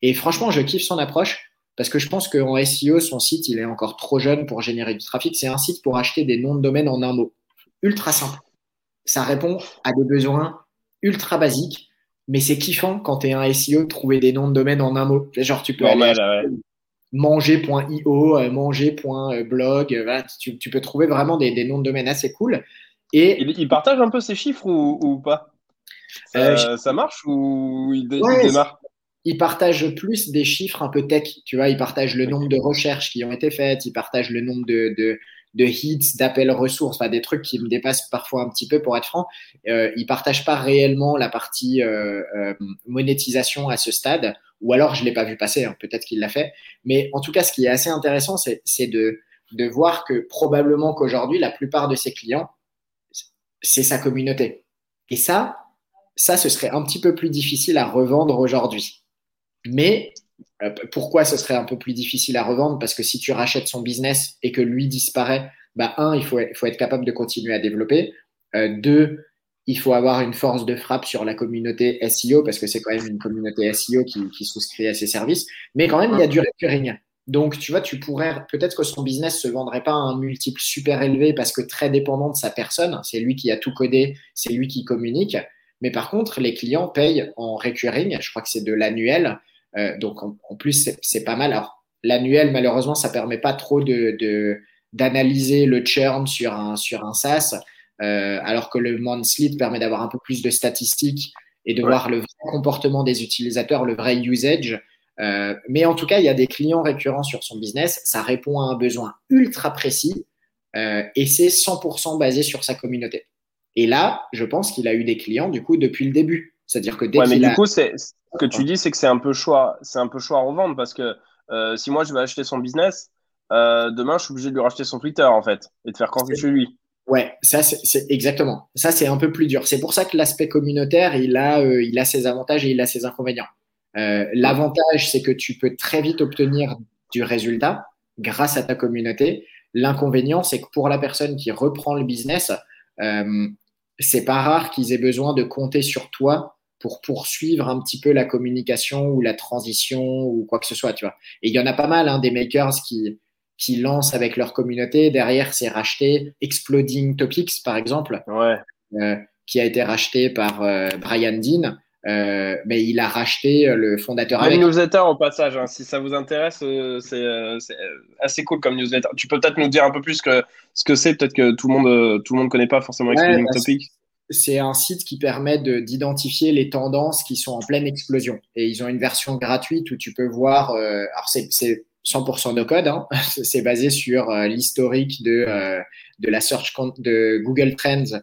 Et franchement, je kiffe son approche parce que je pense qu'en SEO, son site, il est encore trop jeune pour générer du trafic. C'est un site pour acheter des noms de domaine en un mot. Ultra simple. Ça répond à des besoins ultra basiques, mais c'est kiffant quand tu es un SEO de trouver des noms de domaine en un mot. Genre, tu peux Normal, aller ouais manger.io, euh, manger.blog. Euh, voilà, tu, tu, peux trouver vraiment des, des, noms de domaine assez cool. Et il, il partage un peu ses chiffres ou, ou pas? Ça, euh, ça, marche ou il, dé ouais, il démarre? il partage plus des chiffres un peu tech, tu vois, il partage le nombre de recherches qui ont été faites, il partage le nombre de, de, de hits, d'appels ressources, enfin, des trucs qui me dépassent parfois un petit peu pour être franc. Euh, il partage pas réellement la partie euh, euh, monétisation à ce stade ou alors je ne l'ai pas vu passer, hein, peut-être qu'il l'a fait. Mais en tout cas, ce qui est assez intéressant, c'est de, voir que probablement qu'aujourd'hui, la plupart de ses clients, c'est sa communauté. Et ça, ça, ce serait un petit peu plus difficile à revendre aujourd'hui. Mais euh, pourquoi ce serait un peu plus difficile à revendre? Parce que si tu rachètes son business et que lui disparaît, bah, un, il faut, il faut être capable de continuer à développer. Euh, deux, il faut avoir une force de frappe sur la communauté SEO parce que c'est quand même une communauté SEO qui, souscrit à ses services. Mais quand même, il y a du recurring. Donc, tu vois, tu pourrais, peut-être que son business se vendrait pas à un multiple super élevé parce que très dépendant de sa personne. C'est lui qui a tout codé, c'est lui qui communique. Mais par contre, les clients payent en recurring. Je crois que c'est de l'annuel. Euh, donc, en, plus, c'est pas mal. Alors, l'annuel, malheureusement, ça permet pas trop de, de d'analyser le churn sur un, sur un SaaS, alors que le monthly permet d'avoir un peu plus de statistiques et de voir le vrai comportement des utilisateurs, le vrai usage. mais en tout cas, il y a des clients récurrents sur son business. Ça répond à un besoin ultra précis et c'est 100% basé sur sa communauté. Et là, je pense qu'il a eu des clients du coup depuis le début. C'est-à-dire que dès ouais, mais du coup, ce que tu dis, c'est que c'est un peu choix, c'est un peu choix à revendre parce que euh, si moi je vais acheter son business, euh, demain je suis obligé de lui racheter son Twitter en fait et de faire quand chez lui. Ouais, ça c'est exactement. Ça c'est un peu plus dur. C'est pour ça que l'aspect communautaire, il a, euh, il a ses avantages et il a ses inconvénients. L'avantage, c'est que tu peux très vite obtenir du résultat grâce à ta communauté. L'inconvénient, c'est que pour la personne qui reprend le business, c'est pas rare qu'ils aient besoin de compter sur toi pour poursuivre un petit peu la communication ou la transition ou quoi que ce soit, tu vois. Et il y en a pas mal, hein, des makers qui, qui lancent avec leur communauté. Derrière, c'est racheté. Exploding Topics, par exemple, euh, qui a été racheté par euh, Brian Dean. Euh, mais il a racheté le fondateur. Une newsletter en passage, hein. si ça vous intéresse, c'est assez cool comme newsletter. Tu peux peut-être nous dire un peu plus que, ce que c'est, peut-être que tout le monde tout le monde connaît pas forcément Exploding bah, Topics c'est un site qui permet d'identifier les tendances qui sont en pleine explosion. Et ils ont une version gratuite où tu peux voir, euh, alors c'est 100% de code, hein, c'est basé sur euh, l'historique de, euh, de la search de Google Trends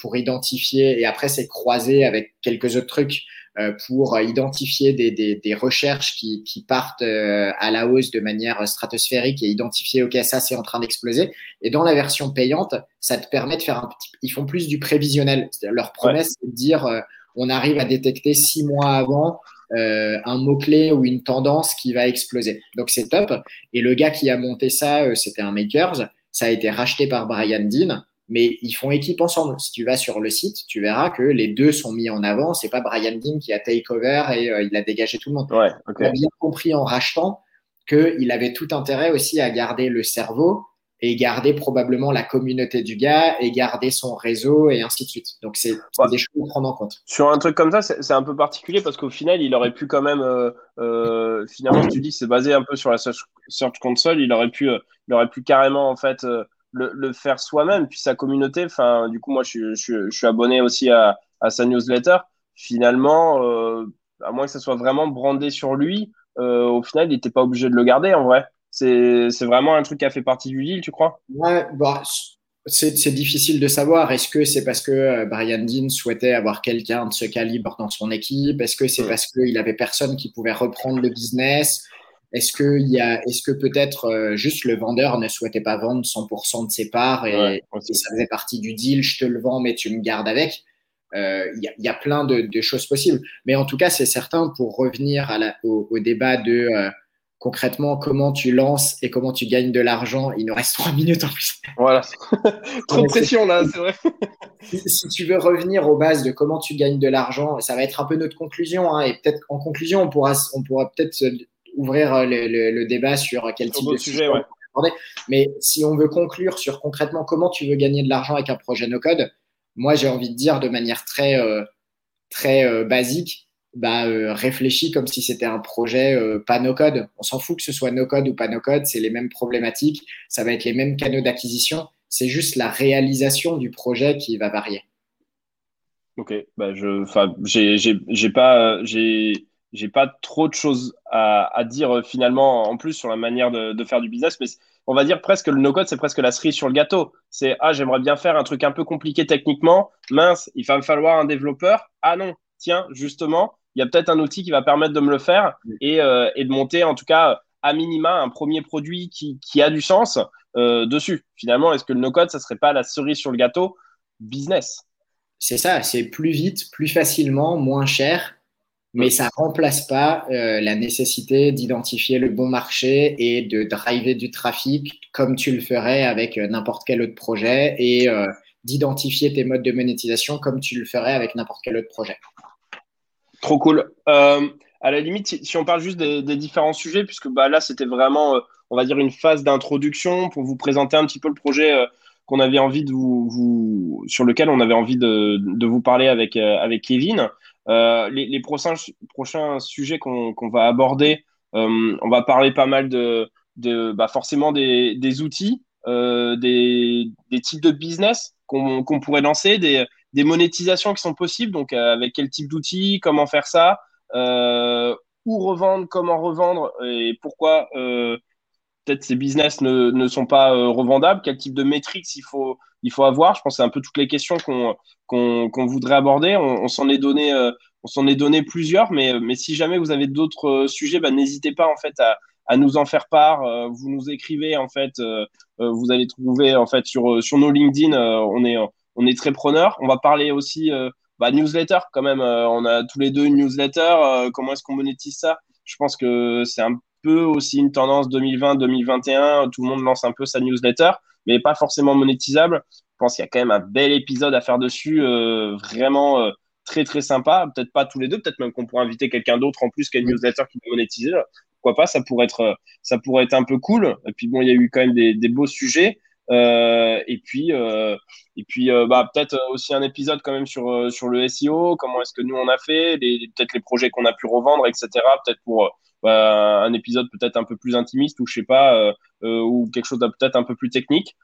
pour identifier, et après c'est croisé avec quelques autres trucs euh, pour identifier des, des, des recherches qui, qui, partent euh, à la hausse de manière stratosphérique et identifier, OK, ça, c'est en train d'exploser. Et dans la version payante, ça te permet de faire un petit, ils font plus du prévisionnel. Leur promesse, c'est de dire, euh, on arrive à détecter six mois avant euh, un mot-clé ou une tendance qui va exploser. Donc c'est top. Et le gars qui a monté ça, c'était un Makers. Ça a été racheté par Brian Dean mais ils font équipe ensemble. Si tu vas sur le site, tu verras que les deux sont mis en avant. C'est pas Brian Dean qui a take over et euh, il a dégagé tout le monde. Ouais, Il a bien compris en rachetant qu'il avait tout intérêt aussi à garder le cerveau et garder probablement la communauté du gars et garder son réseau et ainsi de suite. Donc c'est des choses à prendre en compte. Sur un truc comme ça, c'est un peu particulier parce qu'au final, il aurait pu quand même, euh, euh finalement, si tu dis c'est basé un peu sur la Search Console, il aurait pu, euh, il aurait pu carrément en fait le, faire soi-même. Puis sa communauté, enfin, du coup, moi, je, je, je, suis abonné aussi à, à sa newsletter. Finalement, euh, à moins que ça soit vraiment brandé sur lui, euh, au final, il n'était pas obligé de le garder en vrai. C'est vraiment un truc qui a fait partie du deal, tu crois? Ouais, bah, c'est difficile de savoir. Est-ce que c'est parce que euh, Brian Dean souhaitait avoir quelqu'un de ce calibre dans son équipe? Est-ce que c'est parce qu'il avait personne qui pouvait reprendre le business? Est-ce que, il y a, est-ce que peut-être euh, juste le vendeur ne souhaitait pas vendre 100% de ses parts et, ça faisait partie du deal, je te le vends mais tu me gardes avec? Euh, Il y, a plein de, choses possibles. Mais en tout cas, c'est certain, pour revenir à la, au, débat de euh, concrètement comment tu lances et comment tu gagnes de l'argent, il nous reste trois minutes en plus. Voilà, trop de pression là, c'est vrai. si, tu veux revenir aux bases de comment tu gagnes de l'argent, ça va être un peu notre conclusion. Hein, et peut-être en conclusion, on pourra, on pourra peut-être ouvrir euh, le, débat sur quel type de sujet. Ouais. Mais si on veut conclure sur concrètement comment tu veux gagner de l'argent avec un projet no-code, moi j'ai envie de dire de manière très, euh, très euh, basique, bah, réfléchis comme si c'était un projet pas no-code. On s'en fout que ce soit no-code ou pas no-code, c'est les mêmes problématiques, ça va être les mêmes canaux d'acquisition, c'est juste la réalisation du projet qui va varier. Ok, bah je, j'ai pas, j'ai pas trop de choses à, dire euh, finalement en plus sur la manière de, faire du business, mais on va dire presque le no-code, c'est presque la cerise sur le gâteau. C'est ah, j'aimerais bien faire un truc un peu compliqué techniquement. Mince, il va me falloir un développeur. Ah non, tiens, justement, il y a peut-être un outil qui va permettre de me le faire et, euh, de monter en tout cas à minima un premier produit qui, a du sens euh, dessus. Finalement, est-ce que le no-code, ça serait pas la cerise sur le gâteau business? C'est ça, c'est plus vite, plus facilement, moins cher mais ça remplace pas euh, la nécessité d'identifier le bon marché et de driver du trafic comme tu le ferais avec n'importe quel autre projet et d'identifier tes modes de monétisation comme tu le ferais avec n'importe quel autre projet. Trop cool. à la limite, si, on parle juste des, différents sujets, puisque bah, là, c'était vraiment, on va dire, une phase d'introduction pour vous présenter un petit peu le projet qu'on avait envie de vous, sur lequel on avait envie de, vous parler avec, avec Kevin. Euh, les, prochains, sujets qu'on va aborder, euh, on va parler pas mal de, bah forcément des, outils des, types de business qu'on pourrait lancer, des, des, monétisations qui sont possibles, donc avec quel type d'outils, comment faire ça, où revendre, comment revendre et pourquoi peut-être ces business ne, ne sont pas revendables, quel type de métriques il faut, il faut avoir. Je pense que c'est un peu toutes les questions qu'on qu'on voudrait aborder. On, s'en est donné on s'en est donné plusieurs, mais, mais si jamais vous avez d'autres euh, sujets, bah, n'hésitez pas en fait à, à, nous en faire part. Euh, vous nous écrivez en fait, euh, vous allez trouver en fait sur, sur nos LinkedIn, on est on est très preneur. On va parler aussi bah, newsletter quand même. on a tous les deux une newsletter. comment est-ce qu'on monétise ça? Je pense que c'est un peu aussi une tendance 2020-2021. Tout le monde lance un peu sa newsletter, mais pas forcément monétisable. Je pense qu'il y a quand même un bel épisode à faire dessus. vraiment très très sympa. Peut-être pas tous les deux, peut-être même qu'on pourrait inviter quelqu'un d'autre en plus qu'un newsletter qui peut monétiser. Pourquoi pas Ça pourrait être ça pourrait être un peu cool. Et puis bon, il y a eu quand même des beaux sujets. Euh, et puis euh, et puis euh, bah peut-être aussi un épisode quand même sur sur le SEO. Comment est-ce que nous on a fait Peut-être les projets qu'on a pu revendre, etc. Peut-être pour bah, un épisode peut-être un peu plus intimiste ou je sais pas ou quelque chose peut-être un peu plus technique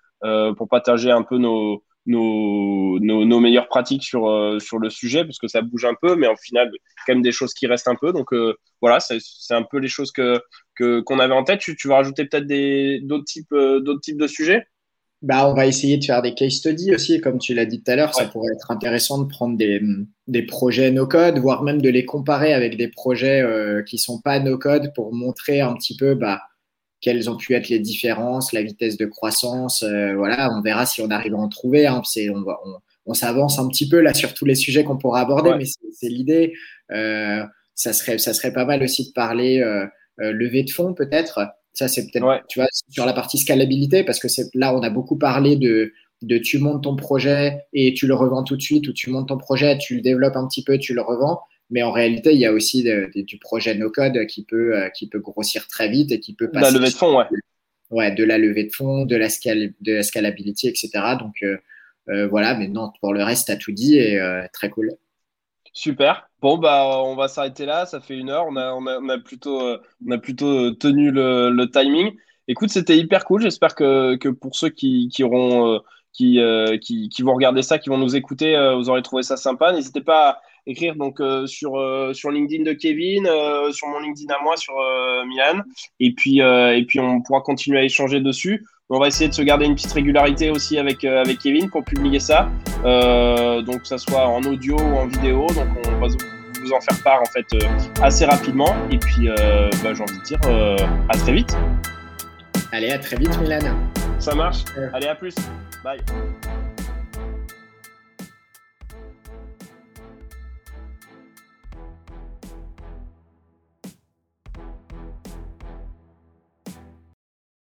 pour partager un peu nos nos, nos, meilleures pratiques sur, euh, sur le sujet, parce que ça bouge un peu, mais au final, quand même des choses qui restent un peu. Donc euh, voilà, c'est un peu les choses que qu'on avait en tête. Tu, tu vas rajouter peut-être d'autres types, d'autres types de sujets? Bah, on va essayer de faire des case studies aussi, comme tu l'as dit tout à l'heure. Ça pourrait être intéressant de prendre des, des projets no-code, voire même de les comparer avec des projets euh, qui sont pas no-code pour montrer un petit peu bah, quelles ont pu être les différences, la vitesse de croissance. Euh, voilà, on verra si on arrive à en trouver. Hein. on, on, s'avance un petit peu là sur tous les sujets qu'on pourra aborder, mais c'est l'idée. Euh, ça serait, ça serait pas mal aussi de parler levée de fonds peut-être. Ça c'est peut-être, tu vois, sur la partie scalabilité parce que c'est là on a beaucoup parlé de de tu montes ton projet et tu le revends tout de suite ou tu montes ton projet, tu le développes un petit peu, tu le revends. Mais en réalité, il y a aussi du projet no-code qui peut, euh, qui peut grossir très vite et qui peut passer. De la levée de fonds, ouais. Ouais, de la levée de fonds, de la, de la scalability, etc. Donc euh, euh, voilà, mais non, pour le reste, tu as tout dit et très cool. Super. Bon, bah, on va s'arrêter là. Ça fait une heure. On a, on on plutôt, on a plutôt tenu le, timing. Écoute, c'était hyper cool. J'espère que, pour ceux qui, qui vont regarder ça, qui vont nous écouter, vous aurez trouvé ça sympa. N'hésitez pas à écrire donc euh, sur euh, sur LinkedIn de Kevin, euh, sur mon LinkedIn à moi, sur Milan, et puis et puis on pourra continuer à échanger dessus. On va essayer de se garder une petite régularité aussi avec avec Kevin pour publier ça, donc que ça soit en audio ou en vidéo. Donc on va vous en faire part en fait assez rapidement. Et puis bah, j'ai envie de dire à très vite. Allez, à très vite, Milan. Ça marche. Allez, à plus. Bye.